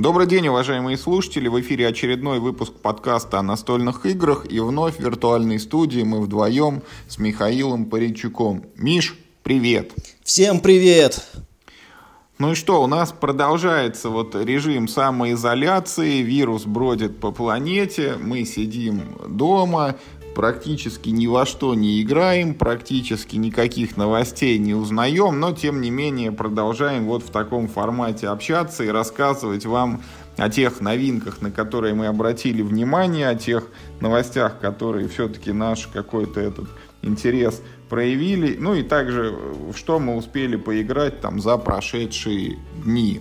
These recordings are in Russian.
Добрый день, уважаемые слушатели. В эфире очередной выпуск подкаста о настольных играх. И вновь в виртуальной студии мы вдвоем с Михаилом Паричуком. Миш, привет. Всем привет. Ну и что, у нас продолжается вот режим самоизоляции, вирус бродит по планете, мы сидим дома, практически ни во что не играем, практически никаких новостей не узнаем, но тем не менее продолжаем вот в таком формате общаться и рассказывать вам о тех новинках, на которые мы обратили внимание, о тех новостях, которые все-таки наш какой-то этот интерес проявили, ну и также что мы успели поиграть там за прошедшие дни.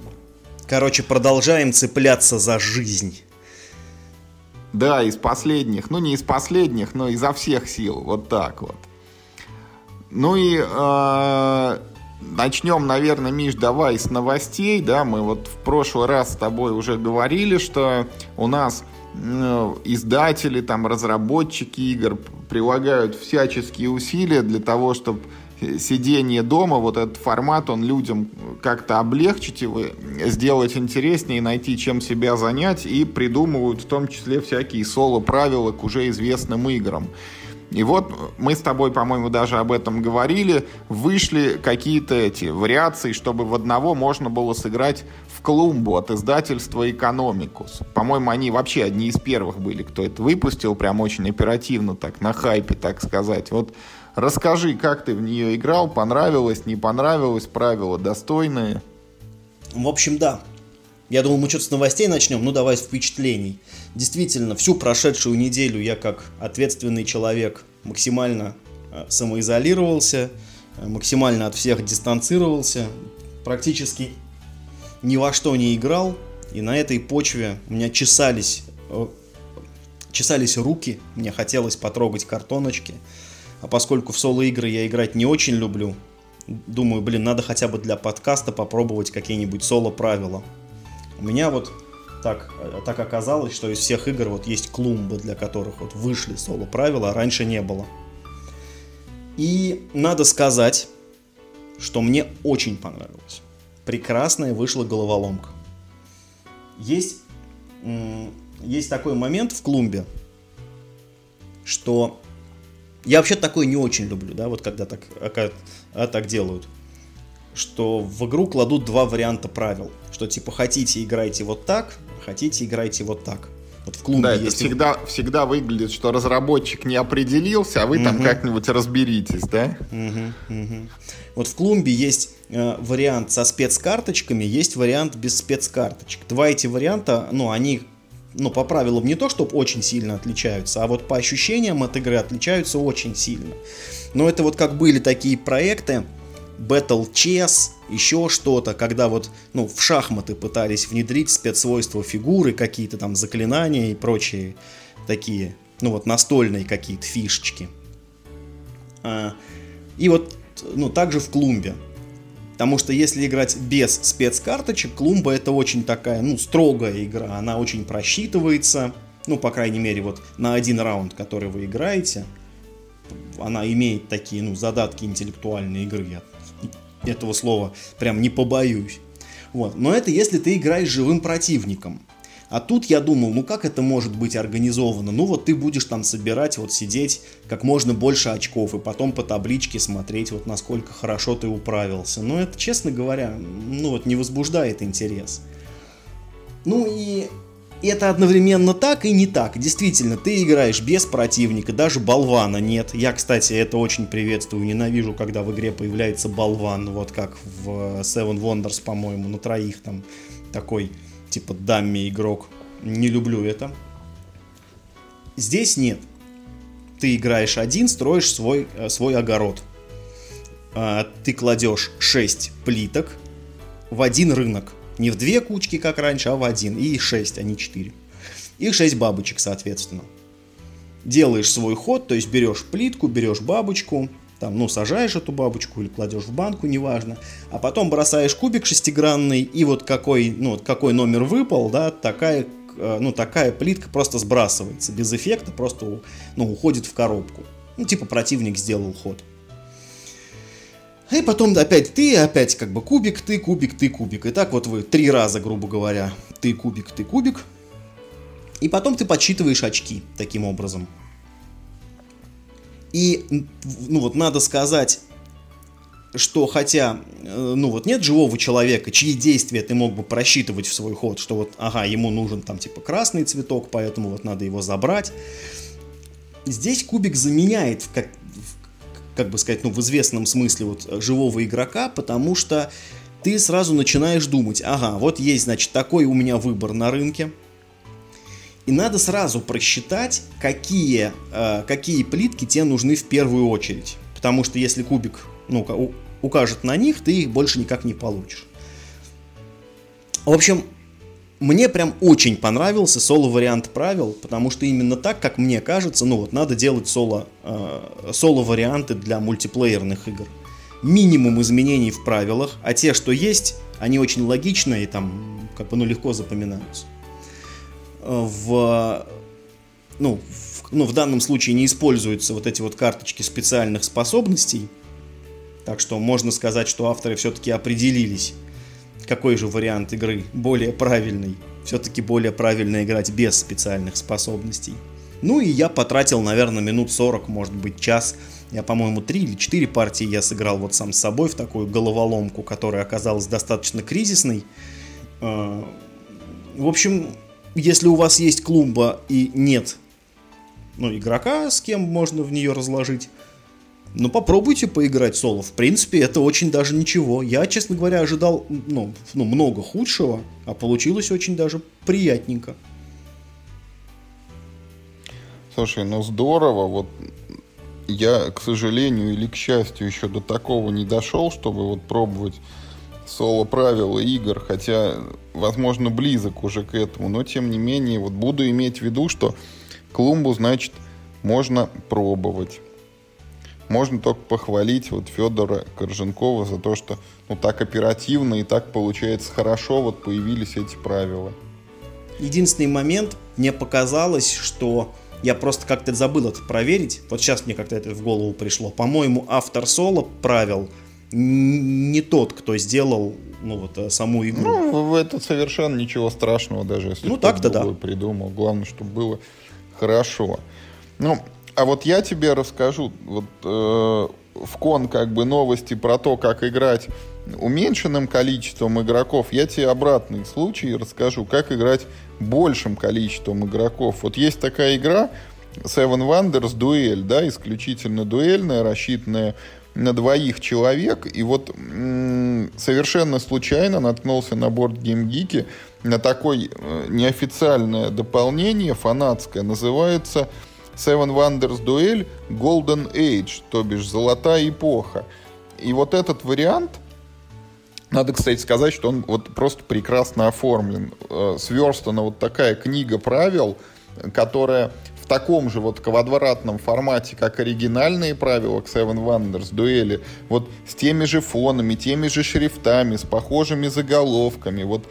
Короче, продолжаем цепляться за жизнь. Да, из последних. Ну, не из последних, но изо всех сил. Вот так вот. Ну и э, начнем, наверное, Миш, давай с новостей. Да, мы вот в прошлый раз с тобой уже говорили, что у нас э, издатели, там, разработчики игр прилагают всяческие усилия для того, чтобы сидение дома, вот этот формат, он людям как-то облегчить его, сделать интереснее, найти чем себя занять, и придумывают в том числе всякие соло-правила к уже известным играм. И вот мы с тобой, по-моему, даже об этом говорили. Вышли какие-то эти вариации, чтобы в одного можно было сыграть в клумбу от издательства «Экономикус». По-моему, они вообще одни из первых были, кто это выпустил, прям очень оперативно, так, на хайпе, так сказать. Вот Расскажи, как ты в нее играл, понравилось, не понравилось, правила достойные? В общем, да. Я думал, мы что-то с новостей начнем, ну давай с впечатлений. Действительно, всю прошедшую неделю я как ответственный человек максимально э, самоизолировался, э, максимально от всех дистанцировался, практически ни во что не играл, и на этой почве у меня чесались, э, чесались руки, мне хотелось потрогать картоночки, а поскольку в соло-игры я играть не очень люблю, думаю, блин, надо хотя бы для подкаста попробовать какие-нибудь соло-правила. У меня вот так, так оказалось, что из всех игр вот есть клумбы, для которых вот вышли соло-правила, а раньше не было. И надо сказать, что мне очень понравилось. Прекрасная вышла головоломка. Есть, есть такой момент в клумбе, что я вообще такое не очень люблю, да, вот когда так, а, а, так делают. Что в игру кладут два варианта правил. Что типа хотите играйте вот так, хотите играйте вот так. Вот в клубе да, есть... это всегда, всегда выглядит, что разработчик не определился, а вы угу. там как-нибудь разберитесь, да? Угу, угу. Вот в клумбе есть э, вариант со спецкарточками, есть вариант без спецкарточек. Два эти варианта, ну, они ну, по правилам не то, чтобы очень сильно отличаются, а вот по ощущениям от игры отличаются очень сильно. Но это вот как были такие проекты, Battle Chess, еще что-то, когда вот, ну, в шахматы пытались внедрить спецсвойства фигуры, какие-то там заклинания и прочие такие, ну, вот настольные какие-то фишечки. А, и вот, ну, также в клумбе. Потому что если играть без спецкарточек, Клумба это очень такая, ну, строгая игра. Она очень просчитывается. Ну, по крайней мере, вот на один раунд, который вы играете, она имеет такие, ну, задатки интеллектуальной игры. Я этого слова прям не побоюсь. Вот. Но это если ты играешь живым противником. А тут я думал, ну как это может быть организовано? Ну вот ты будешь там собирать, вот сидеть как можно больше очков и потом по табличке смотреть, вот насколько хорошо ты управился. Но это, честно говоря, ну вот не возбуждает интерес. Ну и это одновременно так и не так. Действительно, ты играешь без противника, даже болвана нет. Я, кстати, это очень приветствую. Ненавижу, когда в игре появляется болван. Вот как в Seven Wonders, по-моему, на троих там такой типа дамми игрок. Не люблю это. Здесь нет. Ты играешь один, строишь свой, э, свой огород. А, ты кладешь 6 плиток в один рынок. Не в две кучки, как раньше, а в один. И 6, а не 4. И 6 бабочек, соответственно. Делаешь свой ход, то есть берешь плитку, берешь бабочку, там, ну, сажаешь эту бабочку или кладешь в банку, неважно, а потом бросаешь кубик шестигранный, и вот какой, ну, вот какой номер выпал, да, такая, э, ну, такая плитка просто сбрасывается, без эффекта, просто, ну, уходит в коробку. Ну, типа противник сделал ход. И потом опять ты, опять как бы кубик, ты, кубик, ты, кубик. И так вот вы три раза, грубо говоря, ты, кубик, ты, кубик. И потом ты подсчитываешь очки таким образом. И, ну вот надо сказать, что хотя, э, ну вот нет живого человека, чьи действия ты мог бы просчитывать в свой ход, что вот, ага, ему нужен там типа красный цветок, поэтому вот надо его забрать. Здесь кубик заменяет, как, как бы сказать, ну в известном смысле вот живого игрока, потому что ты сразу начинаешь думать, ага, вот есть, значит, такой у меня выбор на рынке, и надо сразу просчитать, какие, э, какие плитки тебе нужны в первую очередь. Потому что если кубик ну, укажет на них, ты их больше никак не получишь. В общем, мне прям очень понравился соло-вариант правил, потому что именно так, как мне кажется, ну вот надо делать соло, э, соло-варианты для мультиплеерных игр. Минимум изменений в правилах, а те, что есть, они очень логичные и там как бы ну легко запоминаются. В, ну, в, ну, в данном случае не используются вот эти вот карточки специальных способностей, так что можно сказать, что авторы все-таки определились, какой же вариант игры более правильный. Все-таки более правильно играть без специальных способностей. Ну и я потратил, наверное, минут 40, может быть, час. Я, по-моему, 3 или 4 партии я сыграл вот сам с собой в такую головоломку, которая оказалась достаточно кризисной. А, в общем, если у вас есть клумба и нет ну, игрока, с кем можно в нее разложить, ну, попробуйте поиграть соло. В принципе, это очень даже ничего. Я, честно говоря, ожидал ну, ну, много худшего, а получилось очень даже приятненько. Слушай, ну здорово. Вот я, к сожалению или к счастью, еще до такого не дошел, чтобы вот пробовать соло правила игр, хотя, возможно, близок уже к этому, но тем не менее, вот буду иметь в виду, что клумбу, значит, можно пробовать. Можно только похвалить вот Федора Корженкова за то, что ну, так оперативно и так получается хорошо вот появились эти правила. Единственный момент, мне показалось, что я просто как-то забыл это проверить. Вот сейчас мне как-то это в голову пришло. По-моему, автор соло правил не тот, кто сделал ну, вот, э, саму игру. Ну, это совершенно ничего страшного, даже если ну, так-то да. придумал. Главное, чтобы было хорошо. Ну, а вот я тебе расскажу, вот э, в кон как бы новости про то, как играть уменьшенным количеством игроков, я тебе обратный случай расскажу, как играть большим количеством игроков. Вот есть такая игра Seven Wonders дуэль, да, исключительно дуэльная, рассчитанная на двоих человек. И вот совершенно случайно наткнулся на борт GameGeek на такое э, неофициальное дополнение фанатское, называется Seven Wonders дуэль Golden Age, то бишь золотая эпоха. И вот этот вариант, надо, кстати, сказать, что он вот просто прекрасно оформлен. Э, сверстана вот такая книга правил, которая таком же вот квадратном формате, как оригинальные правила к Seven Wonders дуэли, вот с теми же фонами, теми же шрифтами, с похожими заголовками, вот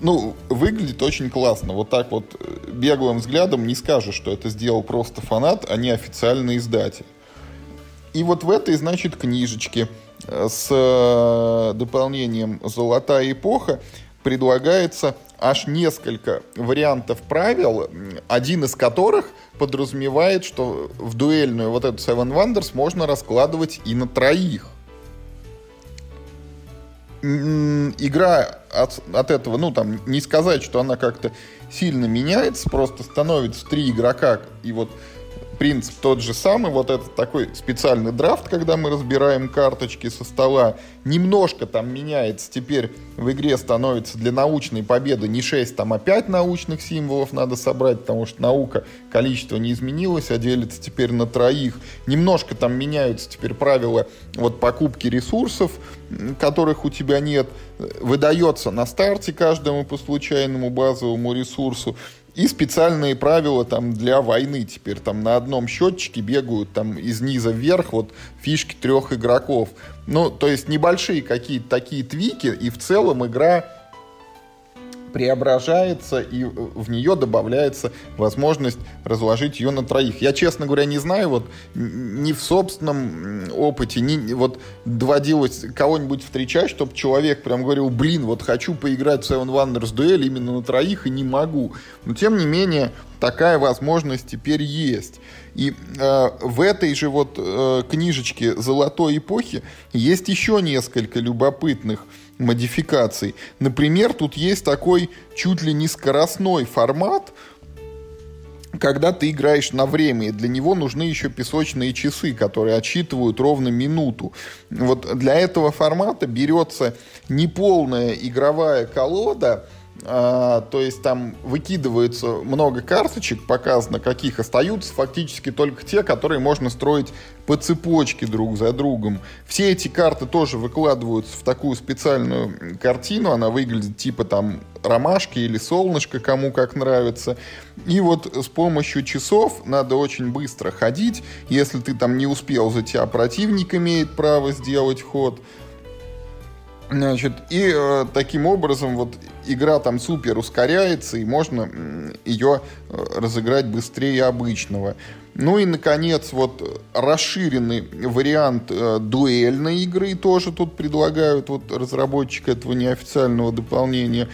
ну, выглядит очень классно. Вот так вот э, беглым взглядом не скажешь, что это сделал просто фанат, а не официальный издатель. И вот в этой, значит, книжечке э, с э, дополнением «Золотая эпоха» предлагается аж несколько вариантов правил, один из которых подразумевает, что в дуэльную вот эту Seven Wonders можно раскладывать и на троих. Игра от, от этого, ну, там, не сказать, что она как-то сильно меняется, просто становится три игрока, и вот принцип тот же самый, вот этот такой специальный драфт, когда мы разбираем карточки со стола, немножко там меняется, теперь в игре становится для научной победы не 6, там, а 5 научных символов надо собрать, потому что наука, количество не изменилось, а делится теперь на троих. Немножко там меняются теперь правила вот покупки ресурсов, которых у тебя нет, выдается на старте каждому по случайному базовому ресурсу, и специальные правила там для войны теперь там на одном счетчике бегают там из низа вверх вот фишки трех игроков. Ну, то есть небольшие какие-то такие твики, и в целом игра преображается и в нее добавляется возможность разложить ее на троих. Я, честно говоря, не знаю, вот ни в собственном опыте, ни вот доводилось кого-нибудь встречать, чтобы человек прям говорил, блин, вот хочу поиграть в Seven Wonders дуэль именно на троих и не могу. Но тем не менее, такая возможность теперь есть. И э, в этой же вот э, книжечке «Золотой эпохи» есть еще несколько любопытных модификаций. Например, тут есть такой чуть ли не скоростной формат, когда ты играешь на время, и для него нужны еще песочные часы, которые отсчитывают ровно минуту. Вот для этого формата берется неполная игровая колода, а, то есть там выкидывается много карточек, показано, каких остаются фактически только те, которые можно строить по цепочке друг за другом. Все эти карты тоже выкладываются в такую специальную картину, она выглядит типа там ромашки или солнышко, кому как нравится. И вот с помощью часов надо очень быстро ходить. Если ты там не успел за тебя, противник имеет право сделать ход. Значит, и э, таким образом вот игра там супер ускоряется, и можно ее э, разыграть быстрее обычного. Ну и, наконец, вот расширенный вариант э, дуэльной игры тоже тут предлагают вот разработчик этого неофициального дополнения,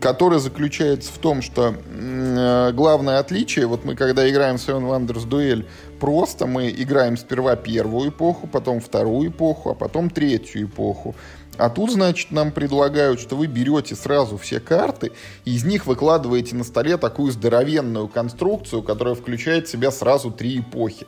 которое заключается в том, что э, главное отличие, вот мы когда играем в Seven Wonders дуэль, просто мы играем сперва первую эпоху, потом вторую эпоху, а потом третью эпоху. А тут, значит, нам предлагают, что вы берете сразу все карты, и из них выкладываете на столе такую здоровенную конструкцию, которая включает в себя сразу три эпохи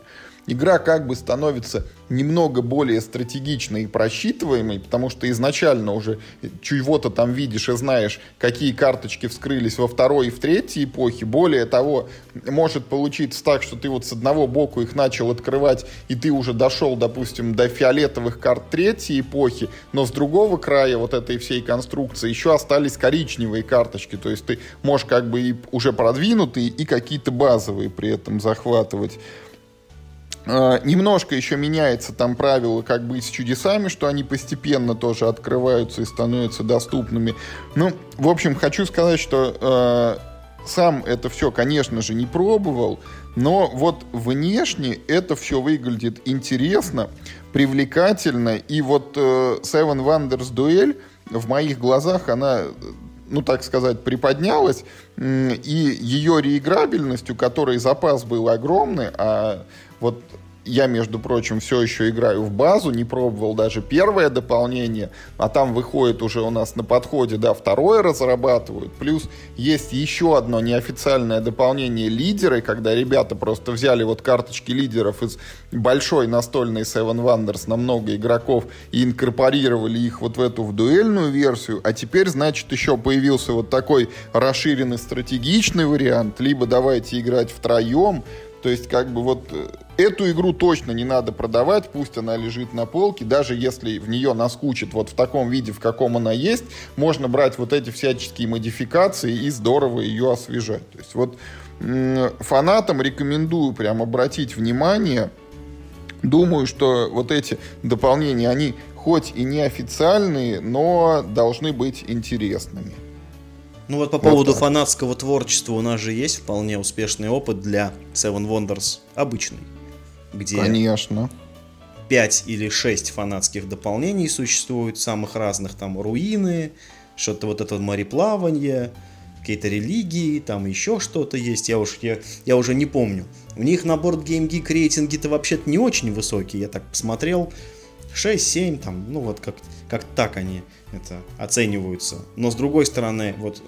игра как бы становится немного более стратегичной и просчитываемой, потому что изначально уже чего-то там видишь и знаешь, какие карточки вскрылись во второй и в третьей эпохе. Более того, может получиться так, что ты вот с одного боку их начал открывать, и ты уже дошел, допустим, до фиолетовых карт третьей эпохи, но с другого края вот этой всей конструкции еще остались коричневые карточки, то есть ты можешь как бы и уже продвинутые, и какие-то базовые при этом захватывать. А, немножко еще меняется там правило как бы с чудесами, что они постепенно тоже открываются и становятся доступными. Ну, в общем, хочу сказать, что э, сам это все, конечно же, не пробовал, но вот внешне это все выглядит интересно, привлекательно, и вот э, Seven Wonders Duel в моих глазах она ну так сказать, приподнялась, и ее реиграбельность, у которой запас был огромный, а вот я, между прочим, все еще играю в базу, не пробовал даже первое дополнение, а там выходит уже у нас на подходе, да, второе разрабатывают. Плюс есть еще одно неофициальное дополнение лидеры, когда ребята просто взяли вот карточки лидеров из большой настольной Seven Wonders на много игроков и инкорпорировали их вот в эту в дуэльную версию, а теперь, значит, еще появился вот такой расширенный стратегичный вариант, либо давайте играть втроем, то есть, как бы вот э, эту игру точно не надо продавать, пусть она лежит на полке, даже если в нее наскучит вот в таком виде, в каком она есть, можно брать вот эти всяческие модификации и здорово ее освежать. То есть, вот фанатам рекомендую прям обратить внимание. Думаю, что вот эти дополнения, они хоть и неофициальные, но должны быть интересными. Ну вот по вот поводу так. фанатского творчества у нас же есть вполне успешный опыт для Seven Wonders обычный, где Конечно. 5 или 6 фанатских дополнений существует, самых разных, там руины, что-то вот это мореплавание, какие-то религии, там еще что-то есть, я уж, я, я уже не помню. У них на борт Game Geek рейтинги-то вообще-то не очень высокие, я так посмотрел, 6-7, там, ну вот как, как так они это оцениваются. Но с другой стороны, вот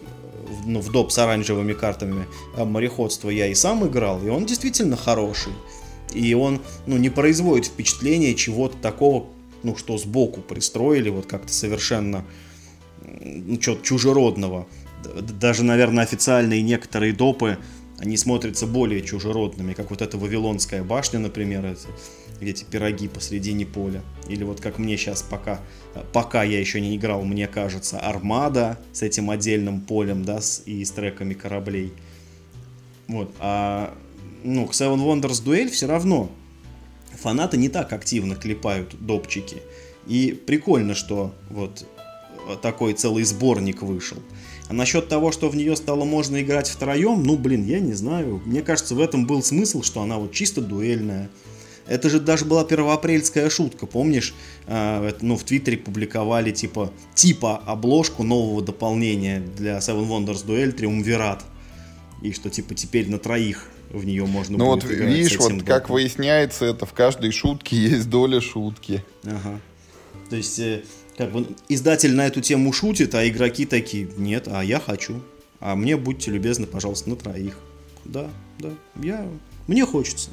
ну, в доп с оранжевыми картами а, мореходства я и сам играл, и он действительно хороший. И он ну, не производит впечатления чего-то такого, ну, что сбоку пристроили, вот как-то совершенно ну, что-то чужеродного. Даже, наверное, официальные некоторые допы, они смотрятся более чужеродными, как вот эта Вавилонская башня, например, это эти пироги посредине поля. Или вот как мне сейчас пока, пока я еще не играл, мне кажется, Армада с этим отдельным полем, да, с, и с треками кораблей. Вот, а, ну, к Seven Wonders Duel все равно фанаты не так активно клепают допчики. И прикольно, что вот такой целый сборник вышел. А насчет того, что в нее стало можно играть втроем, ну, блин, я не знаю. Мне кажется, в этом был смысл, что она вот чисто дуэльная. Это же даже была первоапрельская шутка, помнишь? Э, ну, в Твиттере публиковали типа, типа обложку нового дополнения для Seven Wonders Duel Triumvirat. И что типа теперь на троих в нее можно ну, будет вот видишь, вот допом. как выясняется, это в каждой шутке есть доля шутки. Ага. То есть, э, как бы издатель на эту тему шутит, а игроки такие, нет, а я хочу. А мне будьте любезны, пожалуйста, на троих. Да, да, я... Мне хочется.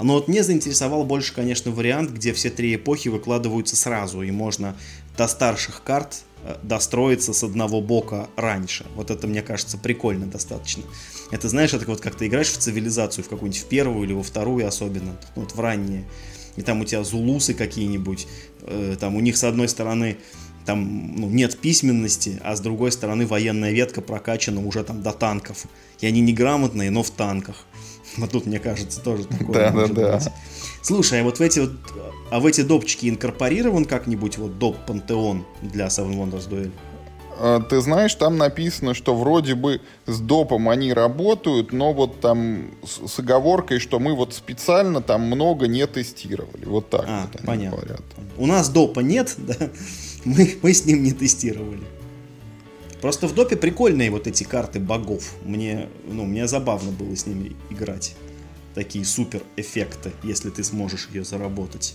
Но вот мне заинтересовал больше, конечно, вариант, где все три эпохи выкладываются сразу, и можно до старших карт э, достроиться с одного бока раньше. Вот это, мне кажется, прикольно достаточно. Это, знаешь, это вот как ты играешь в цивилизацию, в какую-нибудь в первую или во вторую особенно, вот в ранние. И там у тебя зулусы какие-нибудь, там у них с одной стороны там ну, нет письменности, а с другой стороны военная ветка прокачана уже там до танков. И они неграмотные, но в танках. Вот тут, мне кажется, тоже такое Да, да, да. Слушай, а вот в эти вот, а в эти допчики инкорпорирован как-нибудь вот доп пантеон для Seven Wonders Duel? А, ты знаешь, там написано, что вроде бы с допом они работают, но вот там с, с оговоркой, что мы вот специально там много не тестировали. Вот так а, вот они понятно. говорят. У нас допа нет, да? Мы, мы с ним не тестировали. Просто в допе прикольные вот эти карты богов. Мне, ну, мне забавно было с ними играть. Такие супер эффекты, если ты сможешь ее заработать.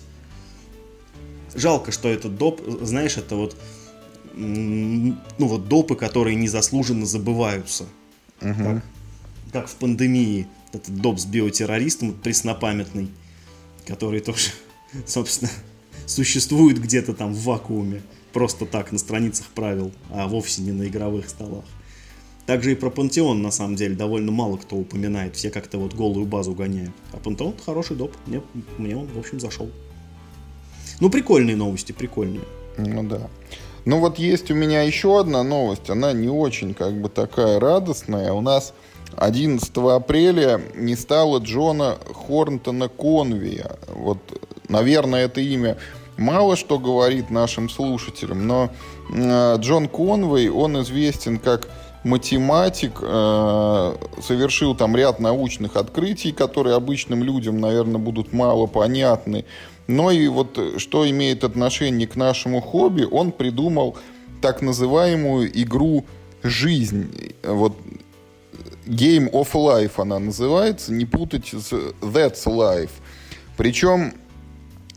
Жалко, что этот доп, знаешь, это вот, ну вот допы, которые незаслуженно забываются. Угу. Как, как в пандемии. Этот доп с биотеррористом преснопамятный, который тоже, собственно, существует где-то там в вакууме просто так на страницах правил, а вовсе не на игровых столах. Также и про Пантеон, на самом деле, довольно мало кто упоминает. Все как-то вот голую базу гоняют. А Пантеон хороший доп. Мне, мне он, в общем, зашел. Ну, прикольные новости, прикольные. Ну да. Ну вот есть у меня еще одна новость. Она не очень как бы такая радостная. У нас 11 апреля не стало Джона Хорнтона Конвия. Вот, наверное, это имя мало что говорит нашим слушателям, но э, Джон Конвей, он известен как математик, э, совершил там ряд научных открытий, которые обычным людям, наверное, будут мало понятны. Но и вот что имеет отношение к нашему хобби, он придумал так называемую игру «Жизнь». Вот Game of Life она называется, не путать с That's Life. Причем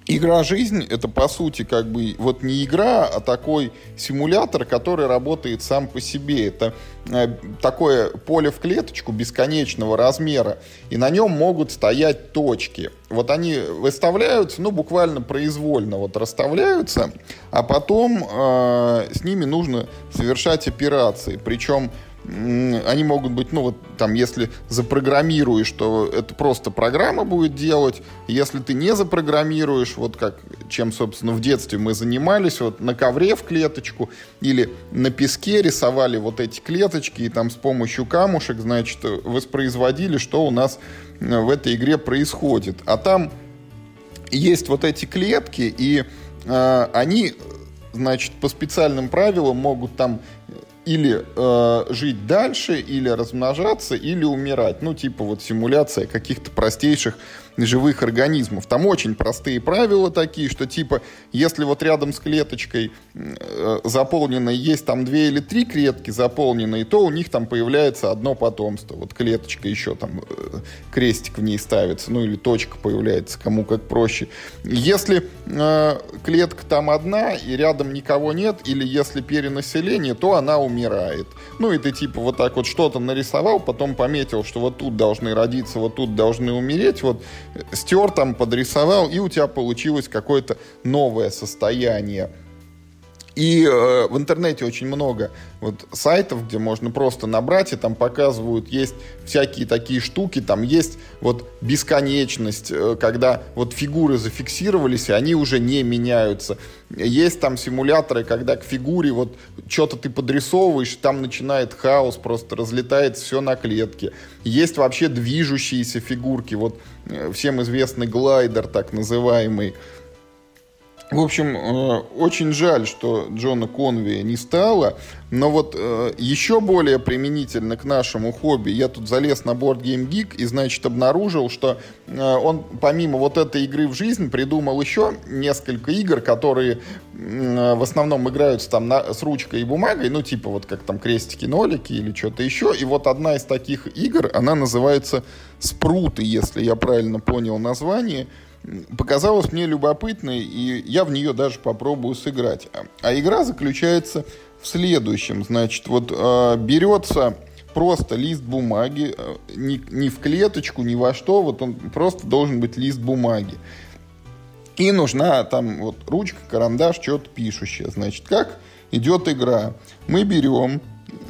Игра «Жизнь» — это, по сути, как бы вот не игра, а такой симулятор, который работает сам по себе. Это э, такое поле в клеточку бесконечного размера, и на нем могут стоять точки. Вот они выставляются, ну, буквально произвольно вот расставляются, а потом э, с ними нужно совершать операции. Причем они могут быть, ну вот там, если запрограммируешь, то это просто программа будет делать. Если ты не запрограммируешь, вот как, чем, собственно, в детстве мы занимались, вот на ковре в клеточку или на песке рисовали вот эти клеточки и там с помощью камушек, значит, воспроизводили, что у нас э, в этой игре происходит. А там есть вот эти клетки, и э, они, значит, по специальным правилам могут там или э, жить дальше, или размножаться, или умирать. Ну, типа вот симуляция каких-то простейших живых организмов. Там очень простые правила такие, что типа, если вот рядом с клеточкой э, заполненной есть там две или три клетки заполненные, то у них там появляется одно потомство. Вот клеточка еще там, э, крестик в ней ставится, ну или точка появляется, кому как проще. Если э, клетка там одна и рядом никого нет, или если перенаселение, то она умирает. Ну и ты типа вот так вот что-то нарисовал, потом пометил, что вот тут должны родиться, вот тут должны умереть, вот стер там, подрисовал, и у тебя получилось какое-то новое состояние. И э, в интернете очень много вот сайтов, где можно просто набрать, и там показывают, есть всякие такие штуки, там есть вот бесконечность, э, когда вот фигуры зафиксировались, и они уже не меняются. Есть там симуляторы, когда к фигуре вот что-то ты подрисовываешь, там начинает хаос, просто разлетается все на клетке. Есть вообще движущиеся фигурки, вот э, всем известный глайдер так называемый, В общем, э, очень жаль, что Джона Конвия не стало, но вот э, еще более применительно к нашему хобби, я тут залез на борт Game Geek и, значит, обнаружил, что э, он помимо вот этой игры в жизнь придумал еще несколько игр, которые в основном играются там на, с ручкой и бумагой, ну, типа вот как там крестики-нолики или что-то еще. И вот одна из таких игр, она называется «Спруты», если я правильно понял название – показалась мне любопытной, и я в нее даже попробую сыграть. А игра заключается в следующем. Значит, вот э, берется просто лист бумаги, э, ни, ни в клеточку, ни во что, вот он просто должен быть лист бумаги. И нужна там вот ручка, карандаш, что-то пишущее. Значит, как идет игра? Мы берем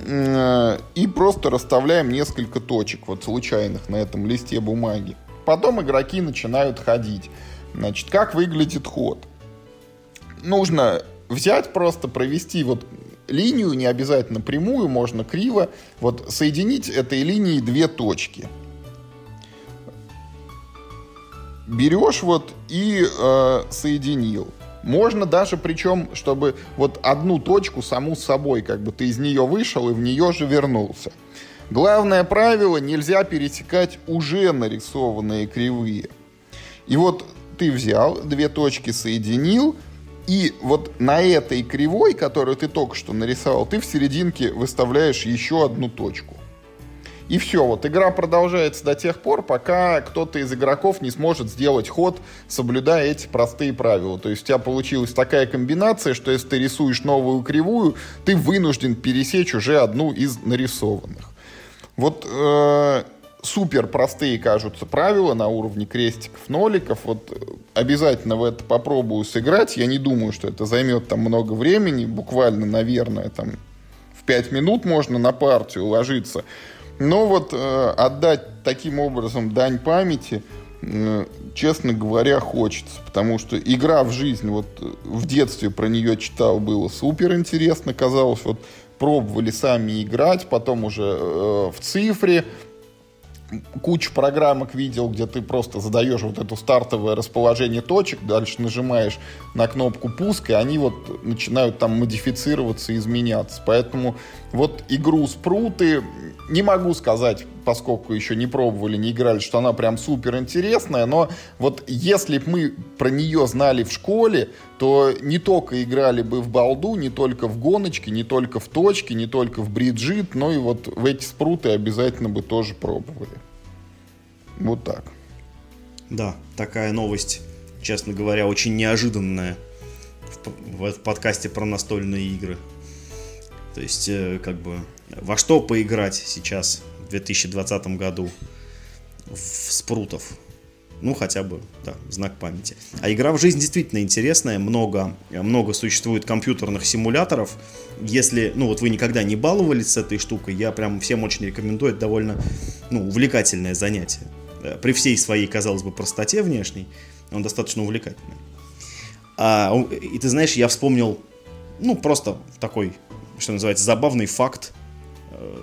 э, и просто расставляем несколько точек вот случайных на этом листе бумаги. Потом игроки начинают ходить. Значит, как выглядит ход? Нужно взять просто, провести вот линию, не обязательно прямую, можно криво, вот соединить этой линией две точки. Берешь вот и э, соединил. Можно даже, причем, чтобы вот одну точку саму с собой, как бы ты из нее вышел и в нее же вернулся. Главное правило – нельзя пересекать уже нарисованные кривые. И вот ты взял, две точки соединил, и вот на этой кривой, которую ты только что нарисовал, ты в серединке выставляешь еще одну точку. И все, вот игра продолжается до тех пор, пока кто-то из игроков не сможет сделать ход, соблюдая эти простые правила. То есть у тебя получилась такая комбинация, что если ты рисуешь новую кривую, ты вынужден пересечь уже одну из нарисованных. Вот э, супер простые кажутся правила на уровне крестиков, ноликов. Вот э, обязательно в это попробую сыграть. Я не думаю, что это займет там много времени. Буквально, наверное, там в 5 минут можно на партию ложиться. Но вот э, отдать таким образом дань памяти, э, честно говоря, хочется. Потому что игра в жизнь, вот э, в детстве про нее читал, было супер интересно. Казалось, вот пробовали сами играть, потом уже э, в цифре, кучу программок видел, где ты просто задаешь вот это стартовое расположение точек, дальше нажимаешь на кнопку пуск, и они вот начинают там модифицироваться, изменяться. Поэтому вот игру спруты не могу сказать, поскольку еще не пробовали, не играли, что она прям супер интересная, но вот если бы мы про нее знали в школе, то не только играли бы в балду, не только в гоночки, не только в точки, не только в бриджит, но и вот в эти спруты обязательно бы тоже пробовали. Вот так. Да, такая новость, честно говоря, очень неожиданная в, в подкасте про настольные игры. То есть, э, как бы, во что поиграть сейчас, 2020 году, в спрутов? Ну, хотя бы, да, знак памяти. А игра в жизнь действительно интересная, много, много существует компьютерных симуляторов. Если, ну, вот вы никогда не баловались с этой штукой, я прям всем очень рекомендую, это довольно, ну, увлекательное занятие. Э, при всей своей, казалось бы, простоте внешней, он достаточно увлекательный. А, и ты знаешь, я вспомнил, ну, просто такой что называется, забавный факт,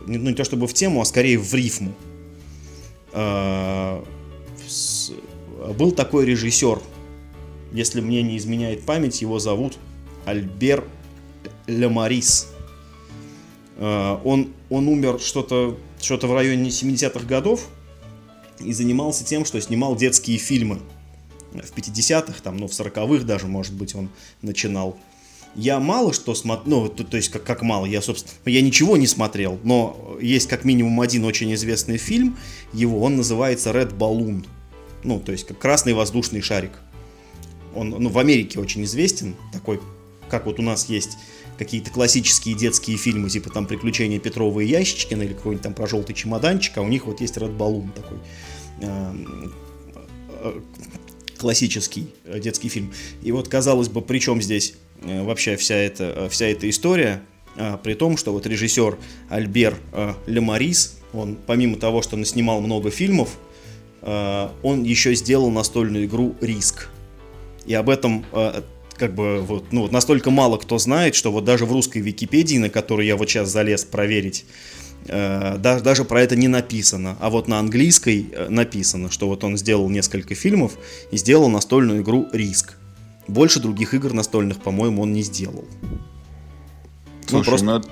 ну не то чтобы в тему, а скорее в рифму. Э, был такой режиссер, если мне не изменяет память, его зовут Альбер Лемарис. Э, он, он умер что-то что в районе 70-х годов и занимался тем, что снимал детские фильмы. В 50-х, там, ну, в 40-х даже, может быть, он начинал я мало что смотрел, ну, то, то есть как, как мало, я, собственно, я ничего не смотрел, но есть как минимум один очень известный фильм, его, он называется Red Balloon, ну, то есть как красный воздушный шарик. Он ну, в Америке очень известен, такой, как вот у нас есть какие-то классические детские фильмы, типа там «Приключения Петрова и Ящичкина» или какой-нибудь там про желтый чемоданчик, а у них вот есть Red Balloon такой эм, э, классический э, детский фильм. И вот, казалось бы, при чем здесь вообще вся эта, э, вся эта история, а, при том, что вот режиссер Альбер э, Лемарис, он помимо того, что он снимал много фильмов, он еще сделал настольную игру «Риск». И об этом как бы вот, ну, настолько мало кто знает, что вот даже в русской Википедии, на которую я вот сейчас залез проверить, даже, даже про это не написано. А вот на английской написано, что вот он сделал несколько фильмов и сделал настольную игру «Риск». Больше других игр настольных, по-моему, он не сделал. Слушай, ну, просто... ну это,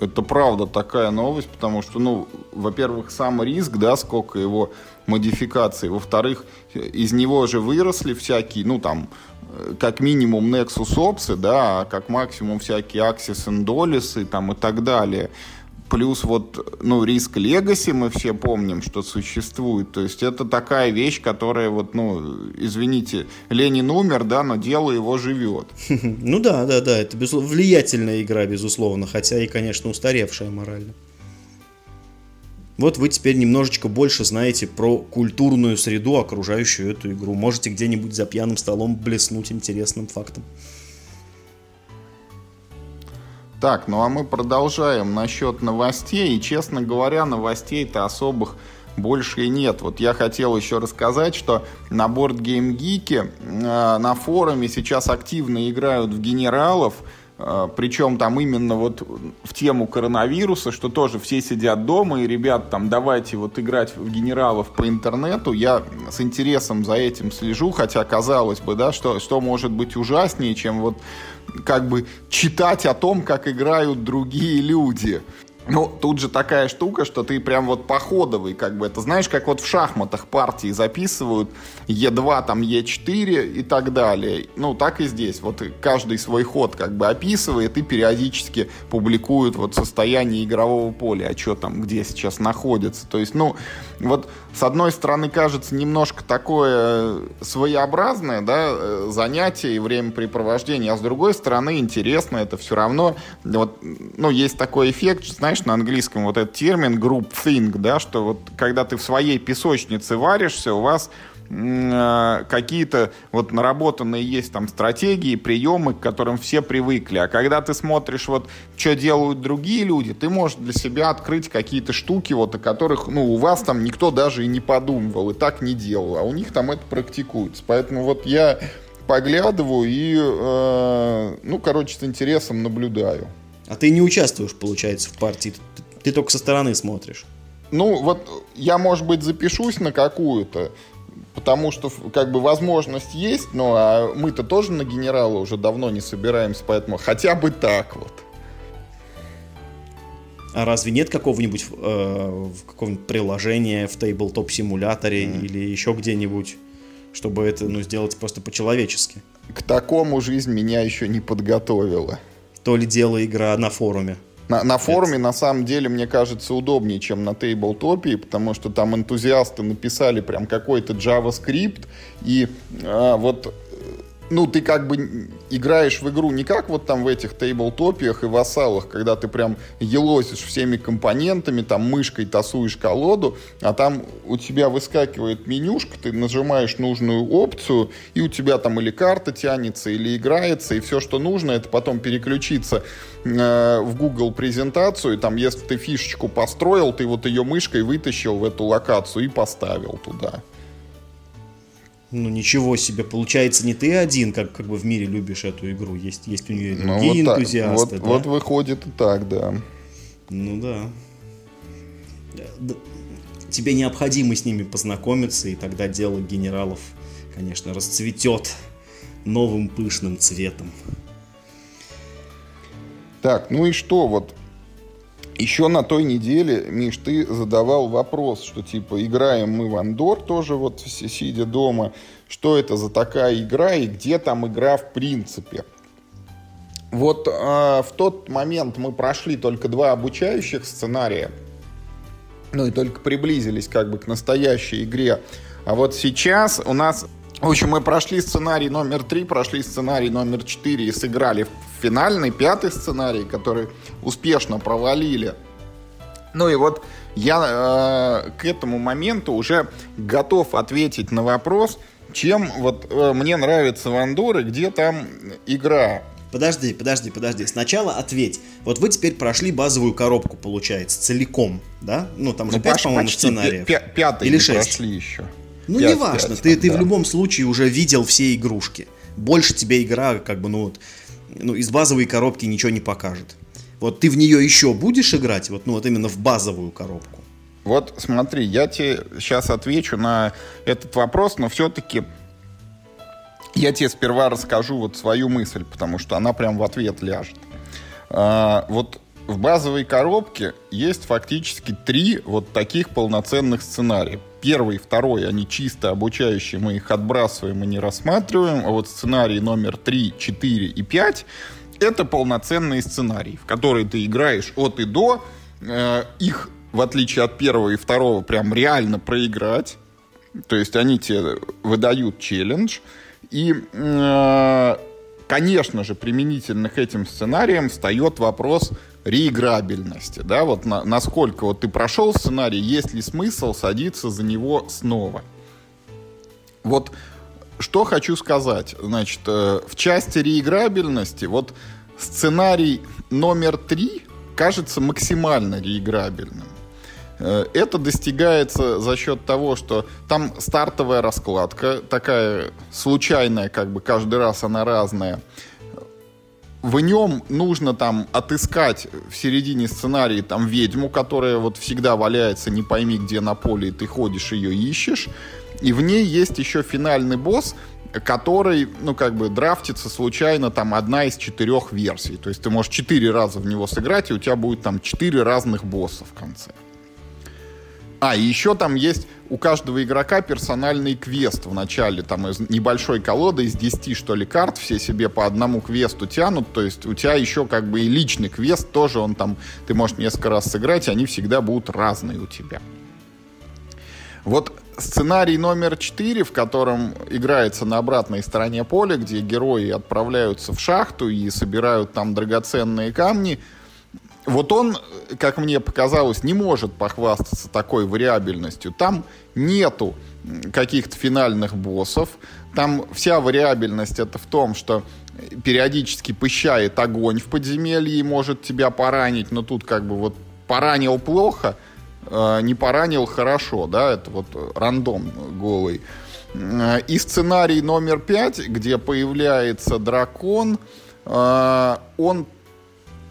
это правда такая новость, потому что, ну, во-первых, сам риск, да, сколько его модификаций, во-вторых, из него же выросли всякие, ну, там, э, как минимум Nexus Ops, да, а как максимум всякие Axis Endolis там и так далее. Плюс вот, ну, риск Legacy мы все помним, что существует. То есть это такая вещь, которая вот, ну, извините, Ленин умер, да, но дело его живет. Ну да, да, да, это влиятельная игра, безусловно, хотя и, конечно, устаревшая морально. Вот вы теперь немножечко больше знаете про культурную среду, окружающую эту игру. Можете где-нибудь за пьяным столом блеснуть интересным фактом. Так, ну а мы продолжаем насчет новостей. И, честно говоря, новостей-то особых больше и нет. Вот я хотел еще рассказать, что на борт Game Geek э, на форуме сейчас активно играют в генералов. Э, причем там именно вот в тему коронавируса, что тоже все сидят дома, и ребят там давайте вот играть в генералов по интернету. Я с интересом за этим слежу, хотя казалось бы, да, что, что может быть ужаснее, чем вот как бы читать о том, как играют другие люди. Ну, тут же такая штука, что ты прям вот походовый, как бы, это знаешь, как вот в шахматах партии записывают Е2, там, Е4 и так далее. Ну, так и здесь. Вот каждый свой ход как бы описывает и периодически публикует вот состояние игрового поля, а что там, где сейчас находится. То есть, ну, вот с одной стороны кажется немножко такое своеобразное, да, э, занятие и времяпрепровождение, а с другой стороны интересно, это все равно, вот, ну, есть такой эффект, знаешь, знаешь, на английском вот этот термин group think, да, что вот когда ты в своей песочнице варишься, у вас э, какие-то вот наработанные есть там стратегии, приемы, к которым все привыкли. А когда ты смотришь вот, что делают другие люди, ты можешь для себя открыть какие-то штуки, вот о которых, ну, у вас там никто даже и не подумывал, и так не делал, а у них там это практикуется. Поэтому вот я поглядываю и, э, ну, короче, с интересом наблюдаю. А ты не участвуешь, получается, в партии, ты, ты только со стороны смотришь. Ну, вот я, может быть, запишусь на какую-то, потому что, как бы, возможность есть, но а мы-то тоже на генерала уже давно не собираемся, поэтому хотя бы так вот. А разве нет какого-нибудь э, какого-нибудь приложения в тейблтоп симуляторе mm. или еще где-нибудь, чтобы это ну, сделать просто по-человечески? К такому жизнь меня еще не подготовила то ли дело игра на форуме. На, на форуме, на самом деле, мне кажется, удобнее, чем на тейблтопе, потому что там энтузиасты написали прям какой-то JavaScript, и а, вот ну, ты как бы играешь в игру не как вот там в этих тейблтопиях и вассалах, когда ты прям елозишь всеми компонентами, там мышкой тасуешь колоду, а там у тебя выскакивает менюшка, ты нажимаешь нужную опцию, и у тебя там или карта тянется, или играется, и все, что нужно, это потом переключиться э, в Google презентацию, и там, если ты фишечку построил, ты вот ее мышкой вытащил в эту локацию и поставил туда. Ну ничего себе, получается не ты один, как, как бы в мире любишь эту игру, есть, есть у нее и ну, другие вот энтузиасты. Вот, да? вот выходит и так, да. Ну да. Тебе необходимо с ними познакомиться, и тогда дело генералов, конечно, расцветет новым пышным цветом. Так, ну и что, вот еще на той неделе, Миш, ты задавал вопрос, что типа играем мы в Андор тоже вот сидя дома. Что это за такая игра и где там игра в принципе? Вот э, в тот момент мы прошли только два обучающих сценария. Ну и только приблизились как бы к настоящей игре. А вот сейчас у нас в общем, мы прошли сценарий номер три, прошли сценарий номер четыре и сыграли финальный, пятый сценарий, который успешно провалили. Ну и вот я э, к этому моменту уже готов ответить на вопрос, чем вот э, мне нравится Вандор и где там игра. Подожди, подожди, подожди. Сначала ответь. Вот вы теперь прошли базовую коробку, получается, целиком, да? Ну, там же ну, 5, по-моему, сценариев. Пятый Или 6. прошли еще. Ну, 5, неважно, 5, ты, да. ты в любом случае уже видел все игрушки. Больше тебе игра, как бы, ну вот, ну, из базовой коробки ничего не покажет. Вот ты в нее еще будешь играть, вот, ну, вот именно в базовую коробку? Вот смотри, я тебе сейчас отвечу на этот вопрос, но все-таки Я тебе сперва расскажу вот свою мысль, потому что она прям в ответ ляжет. А, вот в базовой коробке есть фактически три вот таких полноценных сценария. Первый, второй, они чисто обучающие, мы их отбрасываем и не рассматриваем. А вот сценарий номер 3, 4 и 5 это полноценные сценарии, в которые ты играешь от и до. Э, их, в отличие от первого и второго, прям реально проиграть. То есть они тебе выдают челлендж. И э, конечно же, применительно к этим сценариям встает вопрос реиграбельности, да, вот на, насколько вот ты прошел сценарий, есть ли смысл садиться за него снова. Вот что хочу сказать, значит, э, в части реиграбельности, вот сценарий номер три кажется максимально реиграбельным. Э, это достигается за счет того, что там стартовая раскладка, такая случайная, как бы каждый раз она разная. В нем нужно там отыскать в середине сценария там ведьму, которая вот всегда валяется не пойми где на поле, и ты ходишь ее ищешь. И в ней есть еще финальный босс, который, ну, как бы драфтится случайно там одна из четырех версий. То есть ты можешь четыре раза в него сыграть, и у тебя будет там четыре разных босса в конце. А, и еще там есть у каждого игрока персональный квест в начале, там из небольшой колоды, из 10, что ли, карт, все себе по одному квесту тянут, то есть у тебя еще как бы и личный квест тоже, он там, ты можешь несколько раз сыграть, они всегда будут разные у тебя. Вот сценарий номер 4, в котором играется на обратной стороне поля, где герои отправляются в шахту и собирают там драгоценные камни – вот он, как мне показалось, не может похвастаться такой вариабельностью. Там нету каких-то финальных боссов. Там вся вариабельность это в том, что периодически пыщает огонь в подземелье и может тебя поранить, но тут как бы вот поранил плохо, э, не поранил хорошо, да, это вот рандом голый. Э, и сценарий номер пять, где появляется дракон, э, он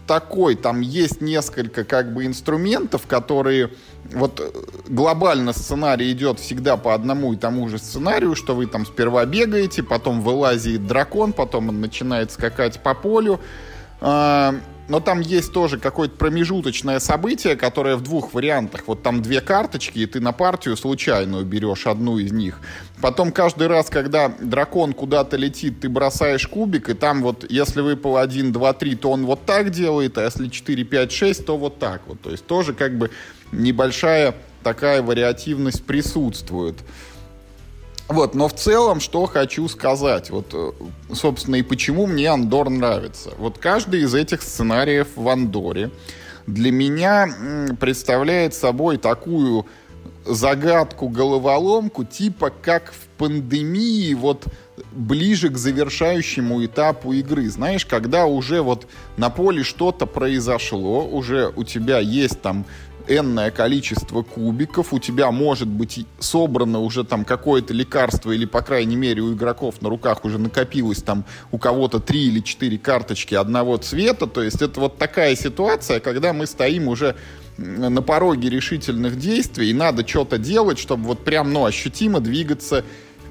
такой, там есть несколько как бы инструментов, которые вот глобально сценарий идет всегда по одному и тому же сценарию, что вы там сперва бегаете, потом вылазит дракон, потом он начинает скакать по полю. Но там есть тоже какое-то промежуточное событие, которое в двух вариантах. Вот там две карточки, и ты на партию случайную берешь одну из них. Потом каждый раз, когда дракон куда-то летит, ты бросаешь кубик, и там вот, если выпал 1, 2, 3, то он вот так делает, а если 4, 5, 6, то вот так вот. То есть тоже как бы небольшая такая вариативность присутствует. Вот, но в целом, что хочу сказать, вот, э, собственно, и почему мне Андор нравится. Вот каждый из этих сценариев в Андоре для меня представляет собой такую загадку, головоломку, типа как в пандемии, вот ближе к завершающему этапу игры. Знаешь, когда уже вот на поле что-то произошло, уже у тебя есть там энное количество кубиков, у тебя может быть собрано уже там какое-то лекарство, или, по крайней мере, у игроков на руках уже накопилось там у кого-то три или четыре карточки одного цвета, то есть это вот такая ситуация, когда мы стоим уже на пороге решительных действий, и надо что-то делать, чтобы вот прям, ну, ощутимо двигаться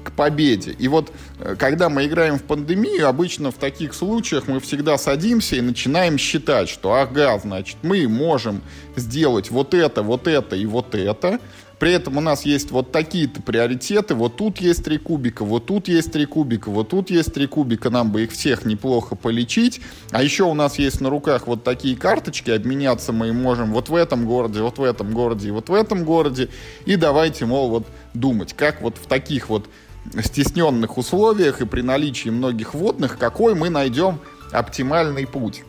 к победе. И вот э, когда мы играем в пандемию, обычно в таких случаях мы всегда садимся и начинаем считать, что ага, значит, мы можем сделать вот это, вот это и вот это. При этом у нас есть вот такие-то приоритеты. Вот тут есть три кубика, вот тут есть три кубика, вот тут есть три кубика. Нам бы их всех неплохо полечить. А еще у нас есть на руках вот такие карточки. Обменяться мы можем вот в этом городе, вот в этом городе и вот в этом городе. И давайте, мол, вот думать, как вот в таких вот стесненных условиях и при наличии многих водных, какой мы найдем оптимальный путь.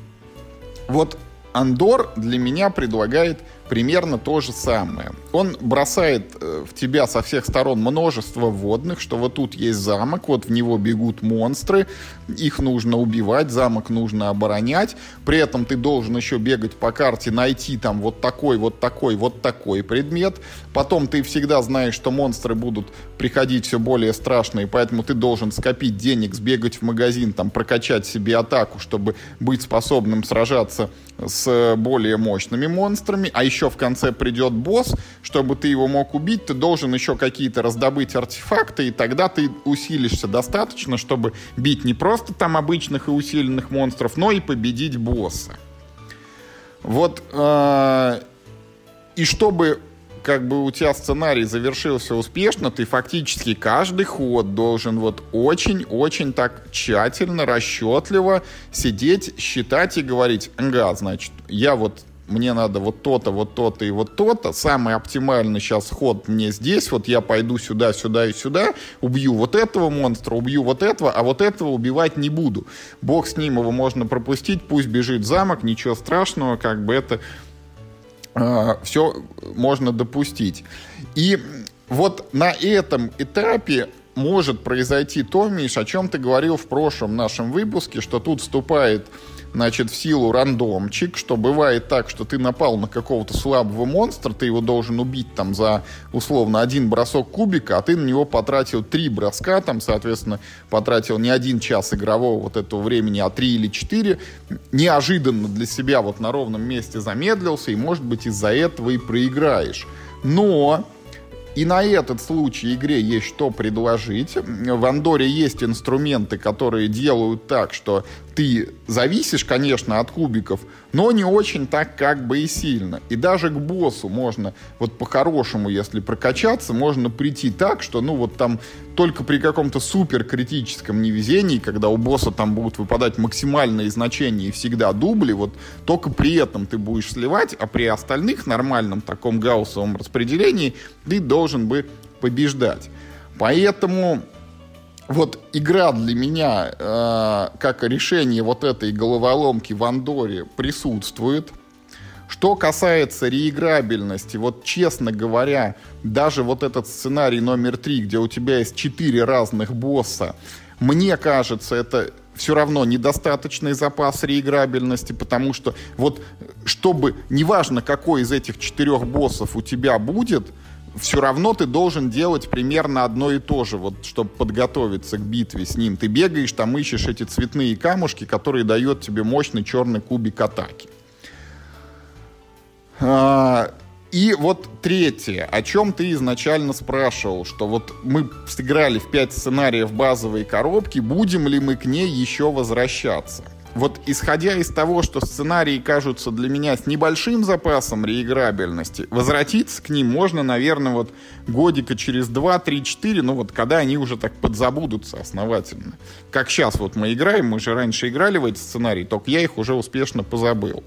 Вот Андор для меня предлагает примерно то же самое. Он бросает э, в тебя со всех сторон множество водных, что вот тут есть замок, вот в него бегут монстры, их нужно убивать, замок нужно оборонять, при этом ты должен еще бегать по карте, найти там вот такой, вот такой, вот такой предмет, потом ты всегда знаешь, что монстры будут приходить все более страшные, поэтому ты должен скопить денег, сбегать в магазин, там прокачать себе атаку, чтобы быть способным сражаться с более мощными монстрами, а еще в конце придет босс, чтобы ты его мог убить, ты должен еще какие-то раздобыть артефакты, и тогда ты усилишься достаточно, чтобы бить не просто там обычных и усиленных монстров, но и победить босса. Вот, э, и чтобы как бы у тебя сценарий завершился успешно, ты фактически каждый ход должен вот очень-очень так тщательно, расчетливо сидеть, считать и говорить, ага, значит, я вот мне надо вот то-то, вот то-то и вот то-то. Самый оптимальный сейчас ход мне здесь. Вот я пойду сюда, сюда и сюда. Убью вот этого монстра, убью вот этого, а вот этого убивать не буду. Бог с ним, его можно пропустить, пусть бежит замок, ничего страшного, как бы это а, все можно допустить. И вот на этом этапе может произойти то, Миш, о чем ты говорил в прошлом нашем выпуске, что тут вступает значит, в силу рандомчик, что бывает так, что ты напал на какого-то слабого монстра, ты его должен убить там за, условно, один бросок кубика, а ты на него потратил три броска, там, соответственно, потратил не один час игрового вот этого времени, а три или четыре, неожиданно для себя вот на ровном месте замедлился, и, может быть, из-за этого и проиграешь. Но и на этот случай игре есть что предложить. В Андоре есть инструменты, которые делают так, что ты зависишь, конечно, от кубиков, но не очень так как бы и сильно. И даже к боссу можно, вот по-хорошему, если прокачаться, можно прийти так, что, ну, вот там только при каком-то супер критическом невезении, когда у босса там будут выпадать максимальные значения и всегда дубли, вот только при этом ты будешь сливать, а при остальных нормальном таком гауссовом распределении ты должен бы побеждать. Поэтому вот игра для меня, э, как решение вот этой головоломки в Андоре присутствует. Что касается реиграбельности, вот честно говоря, даже вот этот сценарий номер три, где у тебя есть четыре разных босса, мне кажется, это все равно недостаточный запас реиграбельности, потому что вот чтобы, неважно какой из этих четырех боссов у тебя будет, все равно ты должен делать примерно одно и то же, вот, чтобы подготовиться к битве с ним. Ты бегаешь, там ищешь эти цветные камушки, которые дают тебе мощный черный кубик атаки. А, и вот третье, о чем ты изначально спрашивал, что вот мы сыграли в пять сценариев базовой коробки, будем ли мы к ней еще возвращаться? Вот исходя из того, что сценарии кажутся для меня с небольшим запасом реиграбельности, возвратиться к ним можно, наверное, вот годика через 2, 3, 4, ну вот когда они уже так подзабудутся основательно. Как сейчас вот мы играем, мы же раньше играли в эти сценарии, только я их уже успешно позабыл.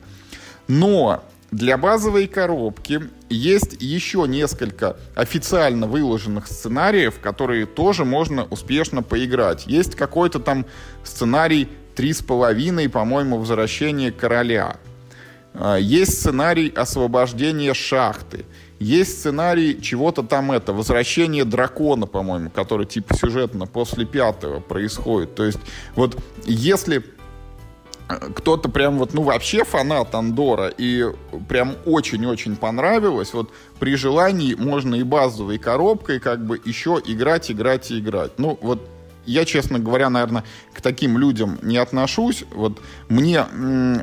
Но для базовой коробки есть еще несколько официально выложенных сценариев, которые тоже можно успешно поиграть. Есть какой-то там сценарий три с половиной, по-моему, «Возвращение короля». А, есть сценарий освобождения шахты. Есть сценарий чего-то там это, возвращение дракона, по-моему, который типа сюжетно после пятого происходит. То есть вот если кто-то прям вот, ну, вообще фанат Андора, и прям очень-очень понравилось, вот при желании можно и базовой коробкой как бы еще играть, играть и играть. Ну, вот я, честно говоря, наверное, к таким людям не отношусь. Вот мне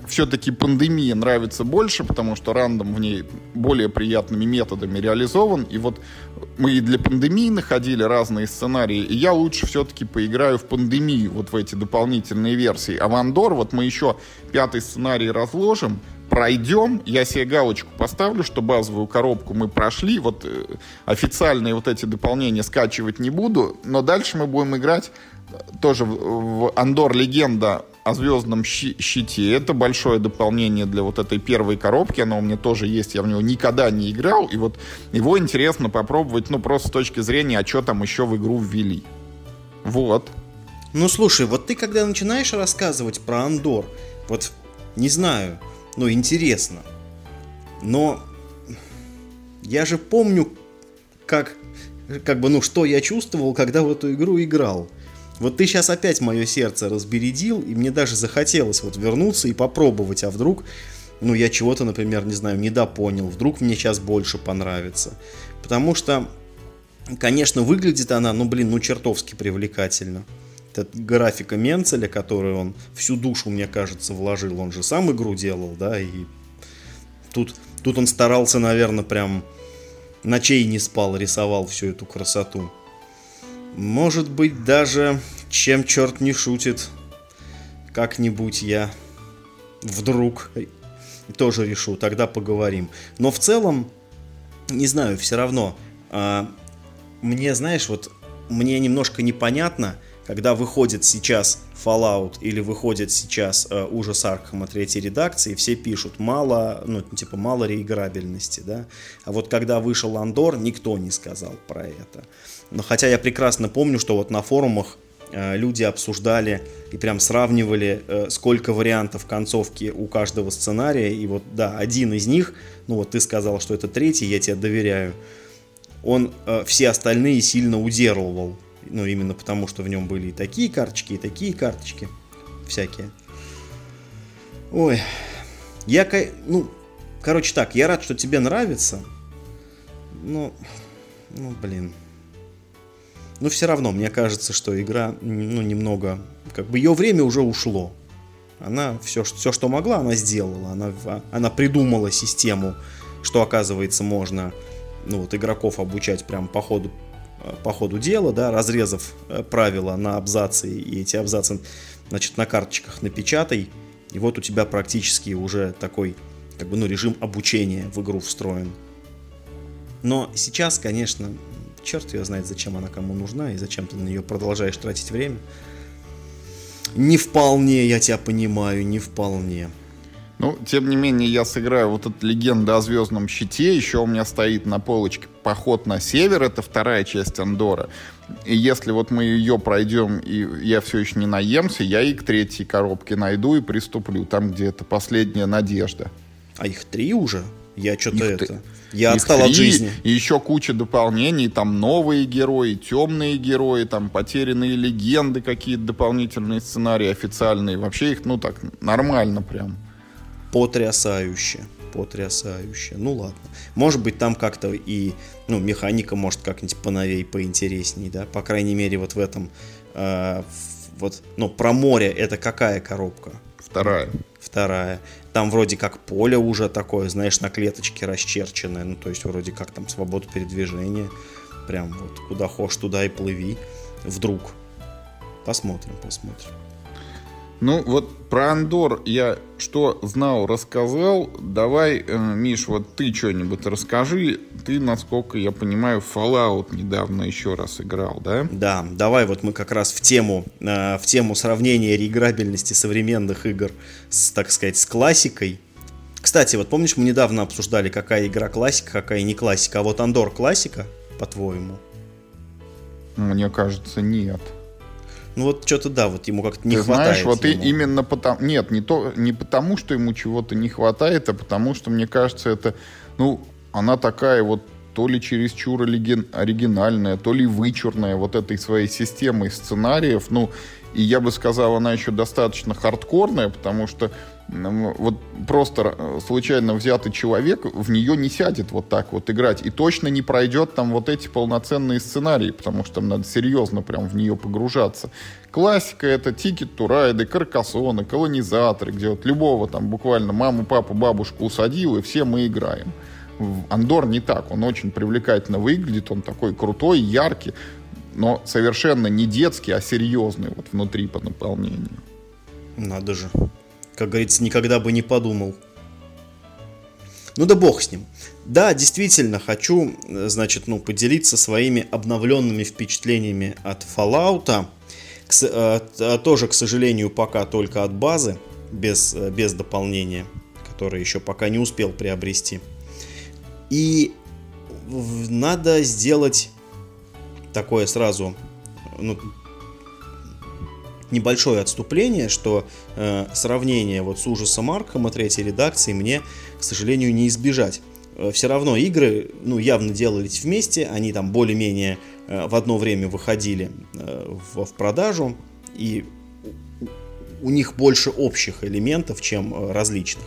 все-таки пандемия нравится больше, потому что рандом в ней более приятными методами реализован. И вот мы и для пандемии находили разные сценарии, и я лучше все-таки поиграю в пандемию, вот в эти дополнительные версии. А в Андор вот мы еще пятый сценарий разложим, пройдем, я себе галочку поставлю, что базовую коробку мы прошли, вот э, официальные вот эти дополнения скачивать не буду, но дальше мы будем играть э, тоже в Андор Легенда о звездном щите. Это большое дополнение для вот этой первой коробки. Оно у меня тоже есть, я в него никогда не играл. И вот его интересно попробовать, ну, просто с точки зрения, а что там еще в игру ввели. Вот. Ну, слушай, вот ты когда начинаешь рассказывать про Андор, вот, не знаю, ну, интересно. Но я же помню, как, как бы, ну, что я чувствовал, когда в эту игру играл. Вот ты сейчас опять мое сердце разбередил, и мне даже захотелось вот вернуться и попробовать, а вдруг, ну, я чего-то, например, не знаю, недопонял, вдруг мне сейчас больше понравится. Потому что, конечно, выглядит она, ну, блин, ну, чертовски привлекательно. Это графика Менцеля, который он всю душу, мне кажется, вложил. Он же сам игру делал, да, и тут, тут он старался, наверное, прям ночей не спал, рисовал всю эту красоту. Может быть, даже, чем черт не шутит, как-нибудь я вдруг тоже решу, тогда поговорим. Но в целом, не знаю, все равно, а, мне, знаешь, вот мне немножко непонятно, когда выходит сейчас Fallout или выходит сейчас э, ужас Аркхема третьей редакции, все пишут мало, ну, типа, мало реиграбельности, да. А вот когда вышел Андор, никто не сказал про это. Но хотя я прекрасно помню, что вот на форумах э, люди обсуждали и прям сравнивали, э, сколько вариантов концовки у каждого сценария. И вот, да, один из них, ну вот ты сказал, что это третий, я тебе доверяю, он э, все остальные сильно удерживал ну, именно потому, что в нем были и такие карточки, и такие карточки. Всякие. Ой. Я, ну, короче так, я рад, что тебе нравится. Но, ну, блин. Но все равно, мне кажется, что игра, ну, немного, как бы ее время уже ушло. Она все, все что могла, она сделала. Она, она придумала систему, что, оказывается, можно ну, вот, игроков обучать прям по ходу по ходу дела, да, разрезав э, правила на абзацы, и эти абзацы, значит, на карточках напечатай, и вот у тебя практически уже такой, как бы, ну, режим обучения в игру встроен. Но сейчас, конечно, черт ее знает, зачем она кому нужна, и зачем ты на нее продолжаешь тратить время. Не вполне, я тебя понимаю, не вполне. Ну, тем не менее, я сыграю вот эту легенду о звездном щите. Еще у меня стоит на полочке поход на север. Это вторая часть Андора. И если вот мы ее пройдем, и я все еще не наемся, я и к третьей коробке найду и приступлю. Там, где это последняя надежда. А их три уже? Я что-то это... Я их отстал три, от жизни. И еще куча дополнений. Там новые герои, темные герои, там потерянные легенды, какие-то дополнительные сценарии официальные. Вообще их, ну так, нормально прям. Потрясающе. Потрясающе. Ну ладно. Может быть, там как-то и ну, механика может как-нибудь поновей, поинтересней, да. По крайней мере, вот в этом. Э, вот, ну, про море это какая коробка? Вторая. Вторая. Там вроде как поле уже такое, знаешь, на клеточке расчерченное. Ну, то есть, вроде как там свобода передвижения. Прям вот куда хочешь, туда и плыви. Вдруг. Посмотрим, посмотрим. Ну, вот про Андор я что знал, рассказал. Давай, э, Миш, вот ты что-нибудь расскажи. Ты, насколько я понимаю, Fallout недавно еще раз играл, да? Да, давай вот мы как раз в тему, э, в тему сравнения реиграбельности современных игр с, так сказать, с классикой. Кстати, вот помнишь, мы недавно обсуждали, какая игра классика, какая не классика. А вот Андор классика, по-твоему? Мне кажется, нет. Ну вот что-то да, вот ему как-то не Ты хватает. Знаешь, вот ему. и именно потому... Нет, не, то, не потому, что ему чего-то не хватает, а потому что, мне кажется, это... Ну, она такая вот то ли чересчур оригинальная, то ли вычурная вот этой своей системой сценариев. Ну, и я бы сказал, она еще достаточно хардкорная, потому что вот просто э, случайно взятый человек в нее не сядет вот так вот играть и точно не пройдет там вот эти полноценные сценарии, потому что там надо серьезно прям в нее погружаться. Классика это to Ride, Каркасоны, Колонизаторы, где вот любого там буквально маму, папу, бабушку усадил и все мы играем. Андор не так, он очень привлекательно выглядит, он такой крутой, яркий, но совершенно не детский, а серьезный вот внутри по наполнению. Надо же. Как говорится, никогда бы не подумал. Ну да бог с ним. Да, действительно, хочу, значит, ну, поделиться своими обновленными впечатлениями от Fallout. К, э, тоже, к сожалению, пока только от базы, без, э, без дополнения, которое еще пока не успел приобрести. И надо сделать такое сразу ну, небольшое отступление, что э, сравнение вот с ужасом Аркхема третьей редакции мне, к сожалению, не избежать. Э, все равно игры, ну, явно делались вместе, они там более-менее э, в одно время выходили э, в, в продажу, и у них больше общих элементов, чем различных.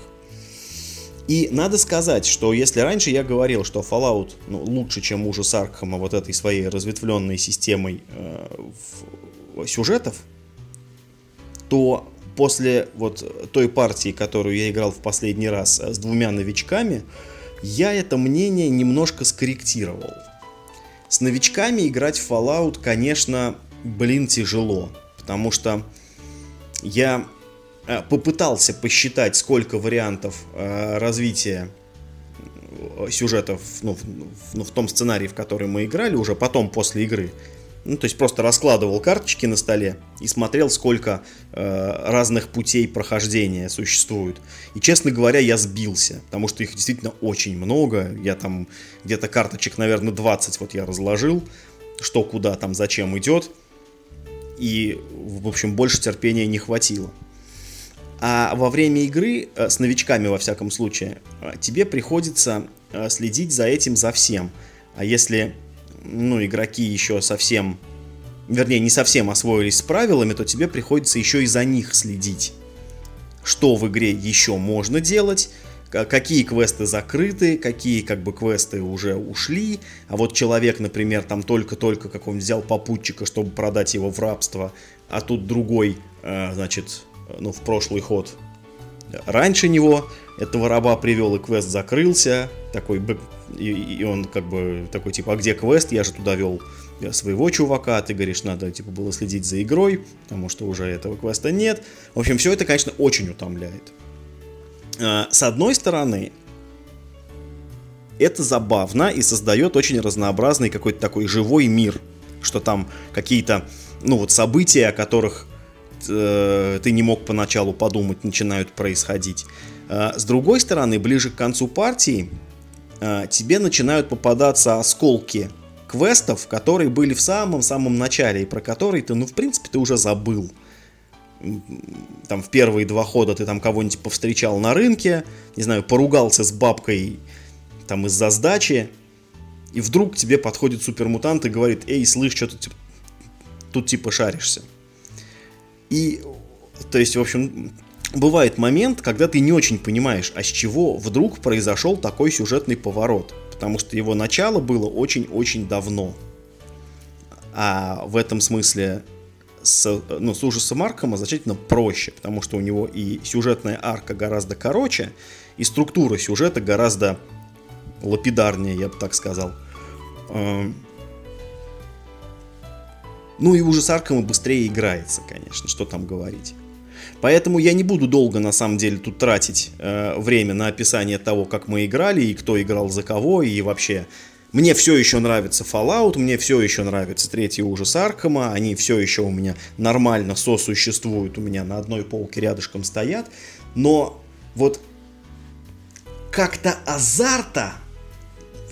И надо сказать, что если раньше я говорил, что Fallout ну, лучше, чем ужас Аркхема вот этой своей разветвленной системой э, в, сюжетов, то после вот той партии, которую я играл в последний раз с двумя новичками, я это мнение немножко скорректировал. С новичками играть в Fallout, конечно, блин, тяжело. Потому что я э, попытался посчитать, сколько вариантов э, развития э, сюжетов ну, в, ну, в том сценарии, в который мы играли, уже потом, после игры. Ну, то есть просто раскладывал карточки на столе и смотрел, сколько э, разных путей прохождения существует. И, честно говоря, я сбился, потому что их действительно очень много. Я там где-то карточек, наверное, 20 вот я разложил, что куда там, зачем идет. И, в общем, больше терпения не хватило. А во время игры, э, с новичками во всяком случае, э, тебе приходится э, следить за этим, за всем. А если ну, игроки еще совсем, вернее, не совсем освоились с правилами, то тебе приходится еще и за них следить. Что в игре еще можно делать, какие квесты закрыты, какие как бы квесты уже ушли, а вот человек, например, там только-только как он взял попутчика, чтобы продать его в рабство, а тут другой, э, значит, ну, в прошлый ход. Раньше него этого раба привел, и квест закрылся, такой и, и он как бы такой, типа, а где квест? Я же туда вел своего чувака, ты говоришь, надо, типа, было следить за игрой, потому что уже этого квеста нет. В общем, все это, конечно, очень утомляет. А, с одной стороны, это забавно и создает очень разнообразный какой-то такой живой мир, что там какие-то, ну вот, события, о которых э, ты не мог поначалу подумать, начинают происходить. А, с другой стороны, ближе к концу партии тебе начинают попадаться осколки квестов, которые были в самом-самом начале, и про которые ты, ну, в принципе, ты уже забыл. Там в первые два хода ты там кого-нибудь повстречал на рынке, не знаю, поругался с бабкой там из-за сдачи, и вдруг тебе подходит супермутант и говорит, эй, слышь, что ты тут типа шаришься. И, то есть, в общем, бывает момент, когда ты не очень понимаешь, а с чего вдруг произошел такой сюжетный поворот. Потому что его начало было очень-очень давно. А в этом смысле с, ну, с ужасом Аркома значительно проще, потому что у него и сюжетная арка гораздо короче, и структура сюжета гораздо лапидарнее, я бы так сказал. Эм. Ну и ужас Аркома быстрее играется, конечно, что там говорить. Поэтому я не буду долго, на самом деле, тут тратить э, время на описание того, как мы играли, и кто играл за кого, и вообще. Мне все еще нравится Fallout, мне все еще нравится третий ужас Аркома, они все еще у меня нормально сосуществуют, у меня на одной полке рядышком стоят, но вот как-то азарта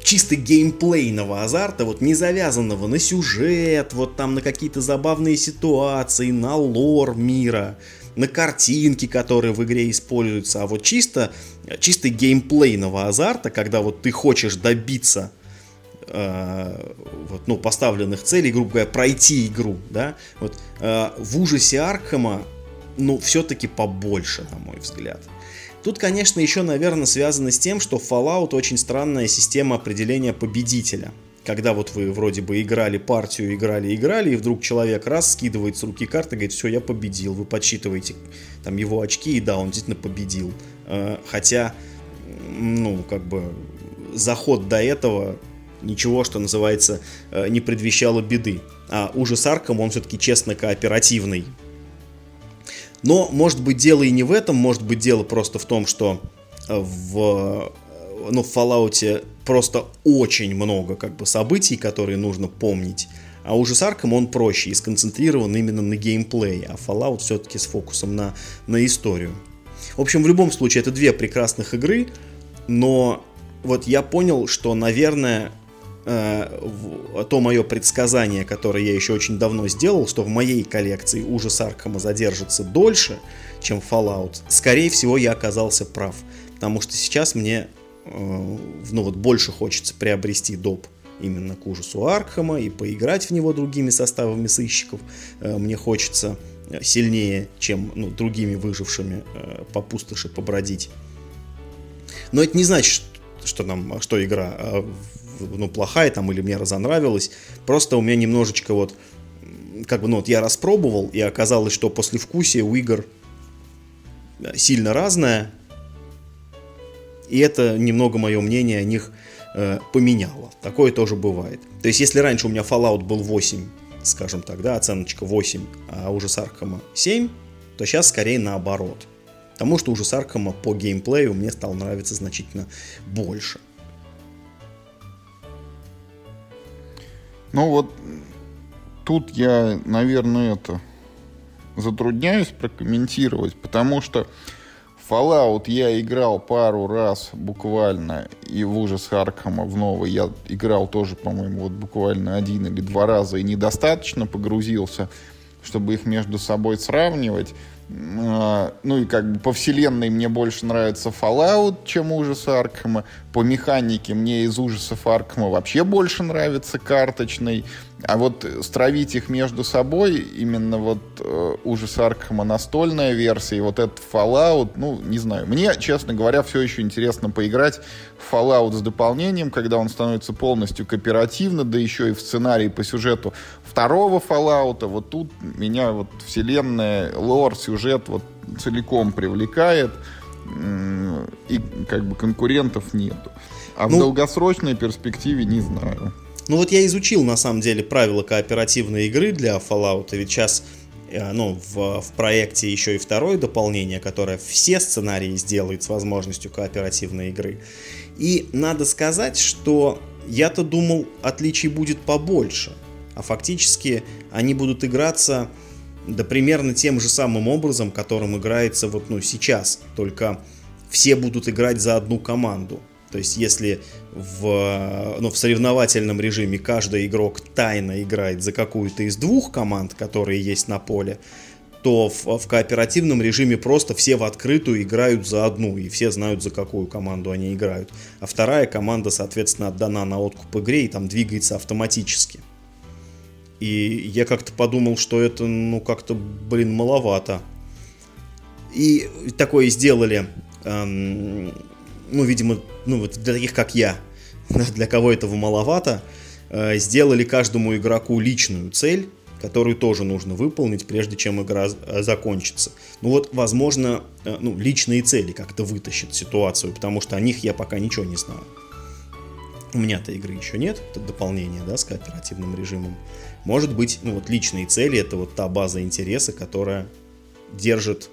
чисто геймплейного азарта, вот не завязанного на сюжет, вот там на какие-то забавные ситуации, на лор мира, на картинки, которые в игре используются, а вот чисто, чисто геймплейного азарта, когда вот ты хочешь добиться э, вот, ну, поставленных целей, грубо говоря, пройти игру, да, вот э, в ужасе Аркхема, ну, все-таки побольше, на мой взгляд. Тут, конечно, еще, наверное, связано с тем, что Fallout очень странная система определения победителя – когда вот вы вроде бы играли партию, играли, играли, и вдруг человек раз скидывает с руки карты, говорит, все, я победил, вы подсчитываете там его очки, и да, он действительно победил. Э, хотя, ну, как бы, заход до этого ничего, что называется, э, не предвещало беды. А ужас Арком, он все-таки честно кооперативный. Но, может быть, дело и не в этом, может быть, дело просто в том, что в, ну, в Fallout просто очень много как бы событий, которые нужно помнить. А уже с Арком он проще и сконцентрирован именно на геймплее, а Fallout все-таки с фокусом на, на историю. В общем, в любом случае, это две прекрасных игры, но вот я понял, что, наверное, э, то мое предсказание, которое я еще очень давно сделал, что в моей коллекции ужас Аркхема задержится дольше, чем Fallout, скорее всего, я оказался прав. Потому что сейчас мне ну вот больше хочется приобрести доп именно к ужасу Аркхема и поиграть в него другими составами сыщиков. Э, мне хочется сильнее, чем ну, другими выжившими э, по пустоши побродить. Но это не значит, что, нам, что игра ну, плохая там или мне разонравилась. Просто у меня немножечко вот как бы, ну, вот я распробовал, и оказалось, что после вкусия у игр сильно разное, и это немного мое мнение о них э, поменяло. Такое тоже бывает. То есть, если раньше у меня Fallout был 8, скажем так, да, оценочка 8, а уже Аркама 7, то сейчас скорее наоборот. Потому что уже Аркама по геймплею мне стал нравиться значительно больше. Ну вот тут я, наверное, это затрудняюсь прокомментировать, потому что Fallout я играл пару раз буквально, и в ужас Аркхема в новый я играл тоже, по-моему, вот буквально один или два раза, и недостаточно погрузился, чтобы их между собой сравнивать. А, ну и как бы по вселенной мне больше нравится Fallout, чем ужас Аркхема. По механике мне из ужасов Аркхема вообще больше нравится карточный. А вот стравить их между собой, именно вот э, ужас Аркхема настольная версия и вот этот Fallout, ну, не знаю. Мне, честно говоря, все еще интересно поиграть в Fallout с дополнением, когда он становится полностью кооперативно, да еще и в сценарии по сюжету второго Fallout. Вот тут меня вот вселенная, лор, сюжет вот целиком привлекает. И как бы конкурентов нету. А ну, в долгосрочной перспективе не знаю. Ну вот я изучил на самом деле правила кооперативной игры для Fallout, ведь сейчас э, ну, в, в проекте еще и второе дополнение, которое все сценарии сделает с возможностью кооперативной игры. И надо сказать, что я-то думал, отличий будет побольше, а фактически они будут играться да примерно тем же самым образом, которым играется вот ну сейчас, только все будут играть за одну команду. То есть, если в, ну, в соревновательном режиме каждый игрок тайно играет за какую-то из двух команд, которые есть на поле, то в, в кооперативном режиме просто все в открытую играют за одну, и все знают, за какую команду они играют. А вторая команда, соответственно, отдана на откуп игре и там двигается автоматически. И я как-то подумал, что это, ну, как-то, блин, маловато. И такое сделали эм, ну, видимо, ну, вот для таких, как я, для кого этого маловато, э, сделали каждому игроку личную цель, которую тоже нужно выполнить, прежде чем игра э, закончится. Ну вот, возможно, э, ну, личные цели как-то вытащат ситуацию, потому что о них я пока ничего не знаю. У меня-то игры еще нет, это дополнение, да, с кооперативным режимом. Может быть, ну вот личные цели это вот та база интереса, которая держит,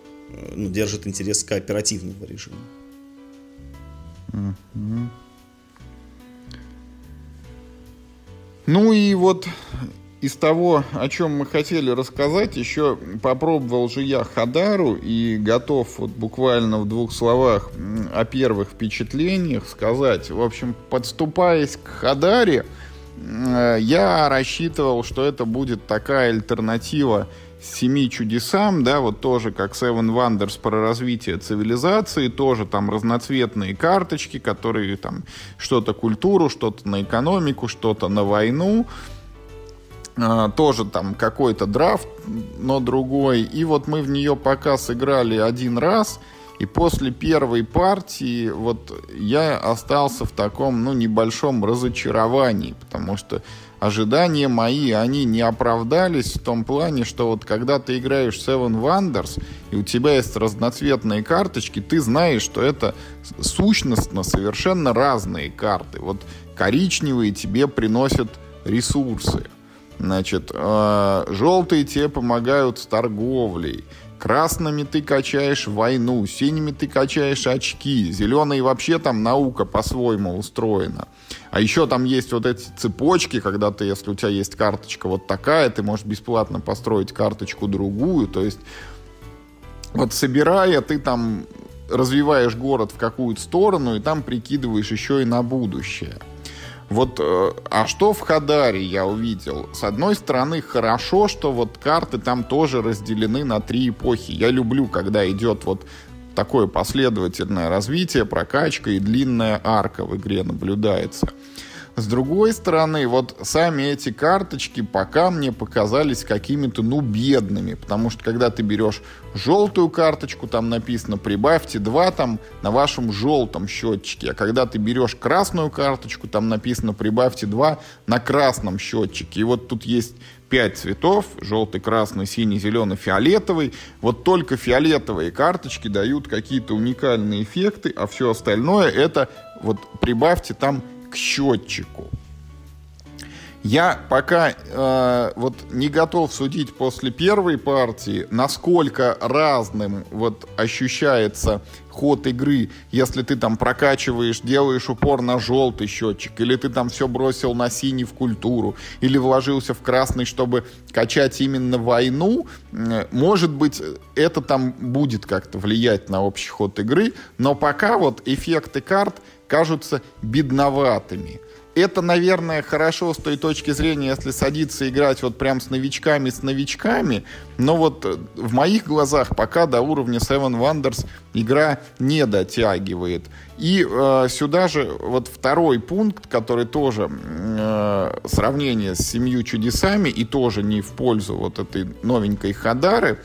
ну, держит интерес кооперативного режима. Ну и вот из того, о чем мы хотели рассказать, еще попробовал же я Хадару и готов вот буквально в двух словах о первых впечатлениях сказать. В общем, подступаясь к Хадаре, я рассчитывал, что это будет такая альтернатива семи чудесам, да, вот тоже как Seven Wonders про развитие цивилизации, тоже там разноцветные карточки, которые там что-то культуру, что-то на экономику, что-то на войну, а, тоже там какой-то драфт, но другой. И вот мы в нее пока сыграли один раз, и после первой партии вот я остался в таком, ну, небольшом разочаровании, потому что ожидания мои, они не оправдались в том плане, что вот когда ты играешь Seven Wonders, и у тебя есть разноцветные карточки, ты знаешь, что это сущностно совершенно разные карты. Вот коричневые тебе приносят ресурсы. Значит, э, желтые тебе помогают с торговлей. Красными ты качаешь войну, синими ты качаешь очки, зеленые вообще там наука по-своему устроена. А еще там есть вот эти цепочки, когда ты, если у тебя есть карточка вот такая, ты можешь бесплатно построить карточку другую. То есть вот собирая, ты там развиваешь город в какую-то сторону и там прикидываешь еще и на будущее. Вот, э, а что в Хадаре я увидел? С одной стороны, хорошо, что вот карты там тоже разделены на три эпохи. Я люблю, когда идет вот такое последовательное развитие, прокачка и длинная арка в игре наблюдается. С другой стороны, вот сами эти карточки пока мне показались какими-то, ну, бедными, потому что когда ты берешь желтую карточку, там написано «прибавьте 2» там на вашем желтом счетчике, а когда ты берешь красную карточку, там написано «прибавьте 2» на красном счетчике. И вот тут есть пять цветов, желтый, красный, синий, зеленый, фиолетовый. Вот только фиолетовые карточки дают какие-то уникальные эффекты, а все остальное это вот прибавьте там к счетчику. Я пока э, вот не готов судить после первой партии, насколько разным вот ощущается ход игры, если ты там прокачиваешь, делаешь упор на желтый счетчик, или ты там все бросил на синий в культуру, или вложился в красный, чтобы качать именно войну, может быть, это там будет как-то влиять на общий ход игры, но пока вот эффекты карт кажутся бедноватыми это, наверное, хорошо с той точки зрения, если садиться играть вот прям с новичками, с новичками, но вот э, в моих глазах пока до уровня Seven Wonders игра не дотягивает. И э, сюда же вот второй пункт, который тоже э, сравнение с семью чудесами и тоже не в пользу вот этой новенькой Хадары.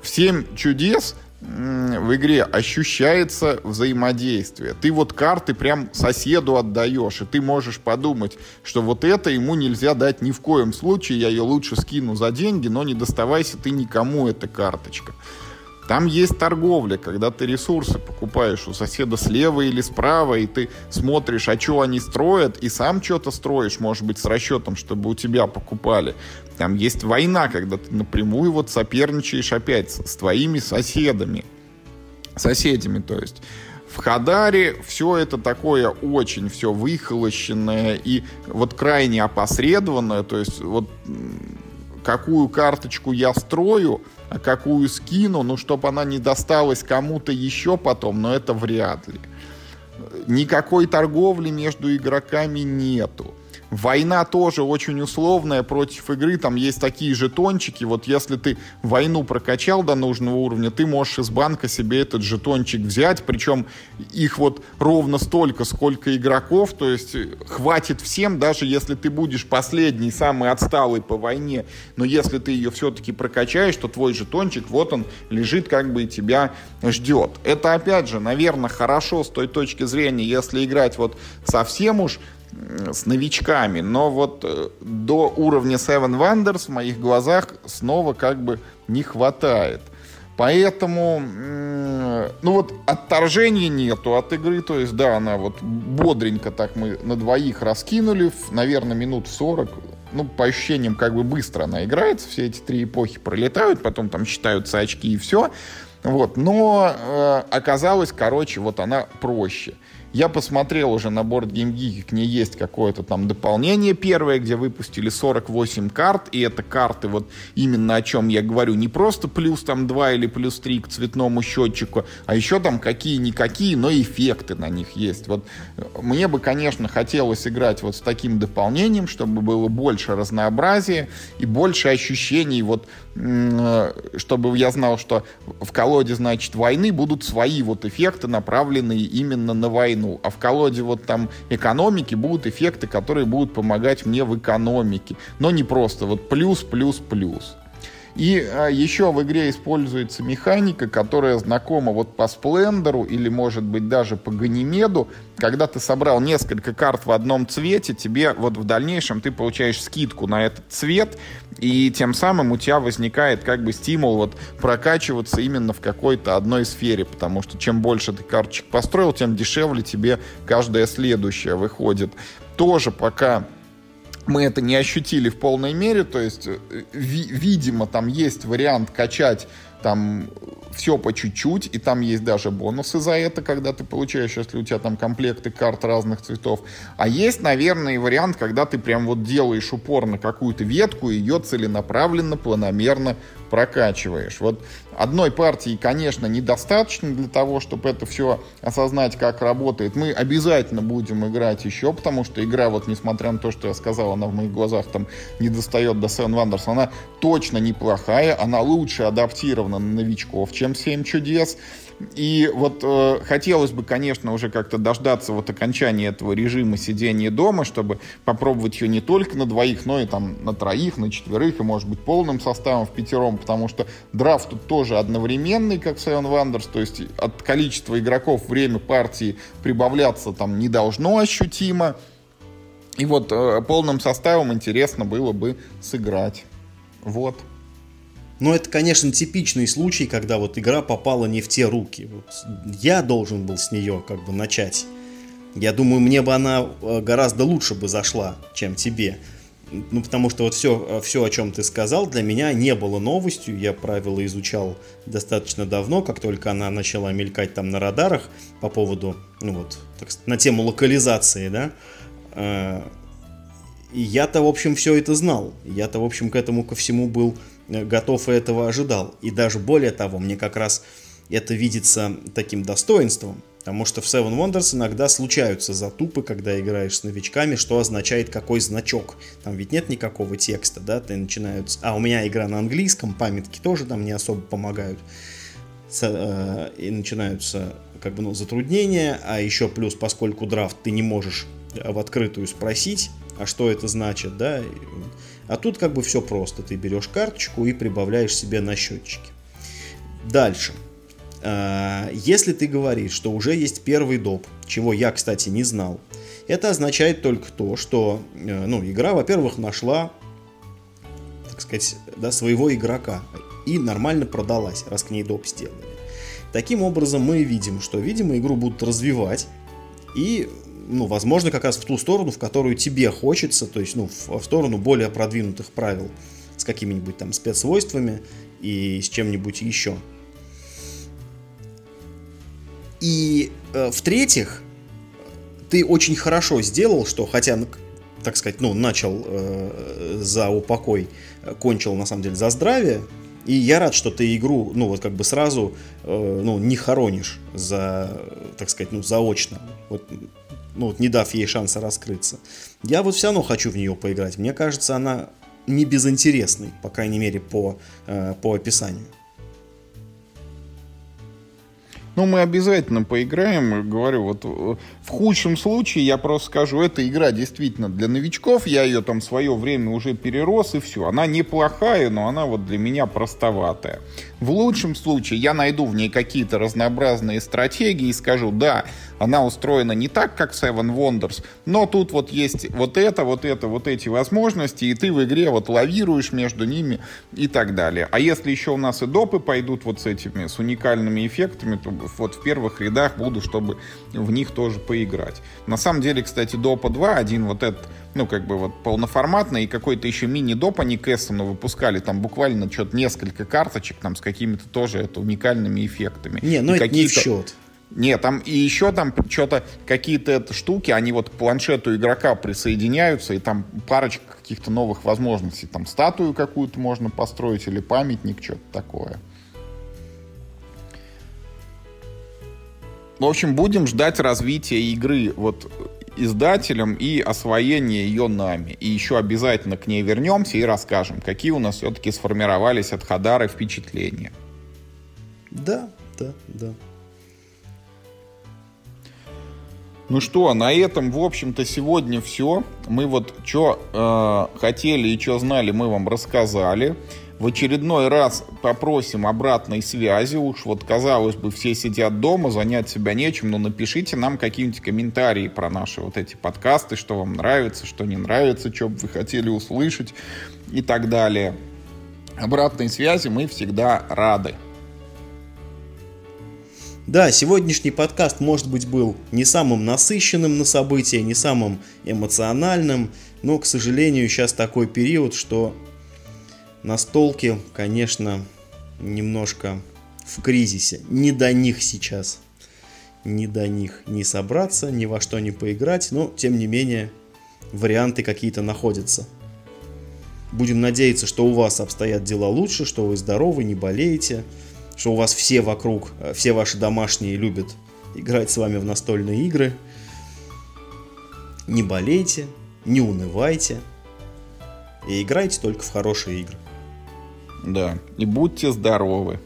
В семь чудес – в игре ощущается взаимодействие. Ты вот карты прям соседу отдаешь, и ты можешь подумать, что вот это ему нельзя дать ни в коем случае, я ее лучше скину за деньги, но не доставайся ты никому эта карточка. Там есть торговля, когда ты ресурсы покупаешь у соседа слева или справа, и ты смотришь, а что они строят, и сам что-то строишь, может быть, с расчетом, чтобы у тебя покупали. Там есть война, когда ты напрямую вот соперничаешь опять с, твоими соседами. Соседями, то есть. В Хадаре все это такое очень все выхолощенное и вот крайне опосредованное, то есть вот какую карточку я строю, а какую скину, ну, чтобы она не досталась кому-то еще потом, но это вряд ли. Никакой торговли между игроками нету. Война тоже очень условная против игры. Там есть такие жетончики. Вот если ты войну прокачал до нужного уровня, ты можешь из банка себе этот жетончик взять. Причем их вот ровно столько, сколько игроков. То есть хватит всем, даже если ты будешь последний, самый отсталый по войне. Но если ты ее все-таки прокачаешь, то твой жетончик, вот он, лежит как бы и тебя ждет. Это опять же, наверное, хорошо с той точки зрения, если играть вот совсем уж с новичками, но вот э, до уровня Seven Wonders в моих глазах снова как бы не хватает. Поэтому, ну вот, отторжения нету от игры, то есть, да, она вот бодренько так мы на двоих раскинули, наверное, минут 40, ну, по ощущениям, как бы быстро она играется, все эти три эпохи пролетают, потом там считаются очки и все, вот, но э, оказалось, короче, вот она проще. Я посмотрел уже на борт GameGeek, к ней есть какое-то там дополнение первое, где выпустили 48 карт, и это карты вот именно о чем я говорю, не просто плюс там 2 или плюс 3 к цветному счетчику, а еще там какие-никакие, но эффекты на них есть. Вот э, мне бы, конечно, хотелось играть вот с таким дополнением, чтобы было больше разнообразия и больше ощущений, вот, чтобы я знал, что в колоде, значит, войны будут свои вот эффекты, направленные именно на войну, а в колоде вот там экономики будут эффекты, которые будут помогать мне в экономике. Но не просто вот плюс, плюс, плюс. И а, еще в игре используется механика, которая знакома вот по Сплендеру или, может быть, даже по Ганимеду. Когда ты собрал несколько карт в одном цвете, тебе вот в дальнейшем ты получаешь скидку на этот цвет, и тем самым у тебя возникает как бы стимул вот прокачиваться именно в какой-то одной сфере, потому что чем больше ты карточек построил, тем дешевле тебе каждая следующая выходит. Тоже пока мы это не ощутили в полной мере, то есть, э, ви- видимо, там есть вариант качать там все по чуть-чуть, и там есть даже бонусы за это, когда ты получаешь, если у тебя там комплекты карт разных цветов. А есть, наверное, вариант, когда ты прям вот делаешь упор на какую-то ветку, и ее целенаправленно, планомерно прокачиваешь. Вот одной партии, конечно, недостаточно для того, чтобы это все осознать, как работает. Мы обязательно будем играть еще, потому что игра, вот несмотря на то, что я сказал, она в моих глазах там не достает до Seven Wonders, она точно неплохая, она лучше адаптирована на новичков, чем 7 чудес. И вот э, хотелось бы, конечно, уже как-то дождаться вот окончания этого режима сидения дома, чтобы попробовать ее не только на двоих, но и там на троих, на четверых, и может быть полным составом в пятером, потому что драфт тут тоже одновременный, как в Seven Wonders, то есть от количества игроков время партии прибавляться там не должно ощутимо. И вот э, полным составом интересно было бы сыграть. Вот. Но это, конечно, типичный случай, когда вот игра попала не в те руки. Вот я должен был с нее как бы начать. Я думаю, мне бы она э, гораздо лучше бы зашла, чем тебе. Ну, потому что вот все, все, о чем ты сказал, для меня не было новостью. Я правила изучал достаточно давно, как только она начала мелькать там на радарах по поводу, ну вот, так, на тему локализации, да. Э, я-то, в общем, все это знал. Я-то, в общем, к этому ко всему был Э, готов и этого ожидал. И даже более того, мне как раз это видится таким достоинством, потому что в Seven Wonders иногда случаются затупы, когда играешь с новичками, что означает какой значок. Там ведь нет никакого текста, да, ты начинают... А, у меня игра на английском, памятки тоже там не особо помогают. Э, и начинаются как бы ну, затруднения, а еще плюс, поскольку драфт ты не можешь в открытую спросить, а что это значит, да, а тут как бы все просто. Ты берешь карточку и прибавляешь себе на счетчике. Дальше. А, если ты говоришь, что уже есть первый доп, чего я, кстати, не знал, это означает только то, что э, ну, игра, во-первых, нашла, так сказать, да, своего игрока и нормально продалась, раз к ней доп сделали. Таким образом, мы видим, что, видимо, игру будут развивать, и ну, возможно, как раз в ту сторону, в которую тебе хочется, то есть, ну, в, в сторону более продвинутых правил с какими-нибудь там спецсвойствами и с чем-нибудь еще. И э, в-третьих, ты очень хорошо сделал, что хотя, ну, так сказать, ну, начал э, за упокой, кончил, на самом деле, за здравие, и я рад, что ты игру, ну, вот как бы сразу, э, ну, не хоронишь за, так сказать, ну, заочно. Вот ну, вот не дав ей шанса раскрыться. Я вот все равно хочу в нее поиграть. Мне кажется, она не безинтересной, по крайней мере, по, э, по описанию. Ну, мы обязательно поиграем. Говорю, вот э, в худшем случае я просто скажу, эта игра действительно для новичков. Я ее там свое время уже перерос и все. Она неплохая, но она вот для меня простоватая. В лучшем случае я найду в ней какие-то разнообразные стратегии и скажу, да, она устроена не так, как Seven Wonders, но тут вот есть вот это, вот это, вот эти возможности, и ты в игре вот лавируешь между ними и так далее. А если еще у нас и допы пойдут вот с этими, с уникальными эффектами, то вот в первых рядах буду, чтобы в них тоже поиграть. На самом деле, кстати, допа 2, один вот этот ну, как бы вот полноформатный, и какой-то еще мини-доп они к Эссену выпускали, там буквально что-то несколько карточек, там, с какими-то тоже это уникальными эффектами. Не, ну это не в счет. Нет, там и еще там что-то какие-то штуки, они вот к планшету игрока присоединяются, и там парочка каких-то новых возможностей. Там статую какую-то можно построить или памятник, что-то такое. В общем, будем ждать развития игры. Вот издателем и освоение ее нами. И еще обязательно к ней вернемся и расскажем, какие у нас все-таки сформировались от Хадары впечатления. Да, да, да. Ну что, на этом, в общем-то, сегодня все. Мы вот что э, хотели и что знали, мы вам рассказали в очередной раз попросим обратной связи. Уж вот, казалось бы, все сидят дома, занять себя нечем, но напишите нам какие-нибудь комментарии про наши вот эти подкасты, что вам нравится, что не нравится, что бы вы хотели услышать и так далее. Обратной связи мы всегда рады. Да, сегодняшний подкаст, может быть, был не самым насыщенным на события, не самым эмоциональным, но, к сожалению, сейчас такой период, что Настолки, конечно, немножко в кризисе. Не до них сейчас. Не до них не собраться, ни во что не поиграть, но, тем не менее, варианты какие-то находятся. Будем надеяться, что у вас обстоят дела лучше, что вы здоровы, не болеете, что у вас все вокруг, э, все ваши домашние любят играть с вами в настольные игры. Не болейте, не унывайте и играйте только в хорошие игры. Да. И будьте здоровы.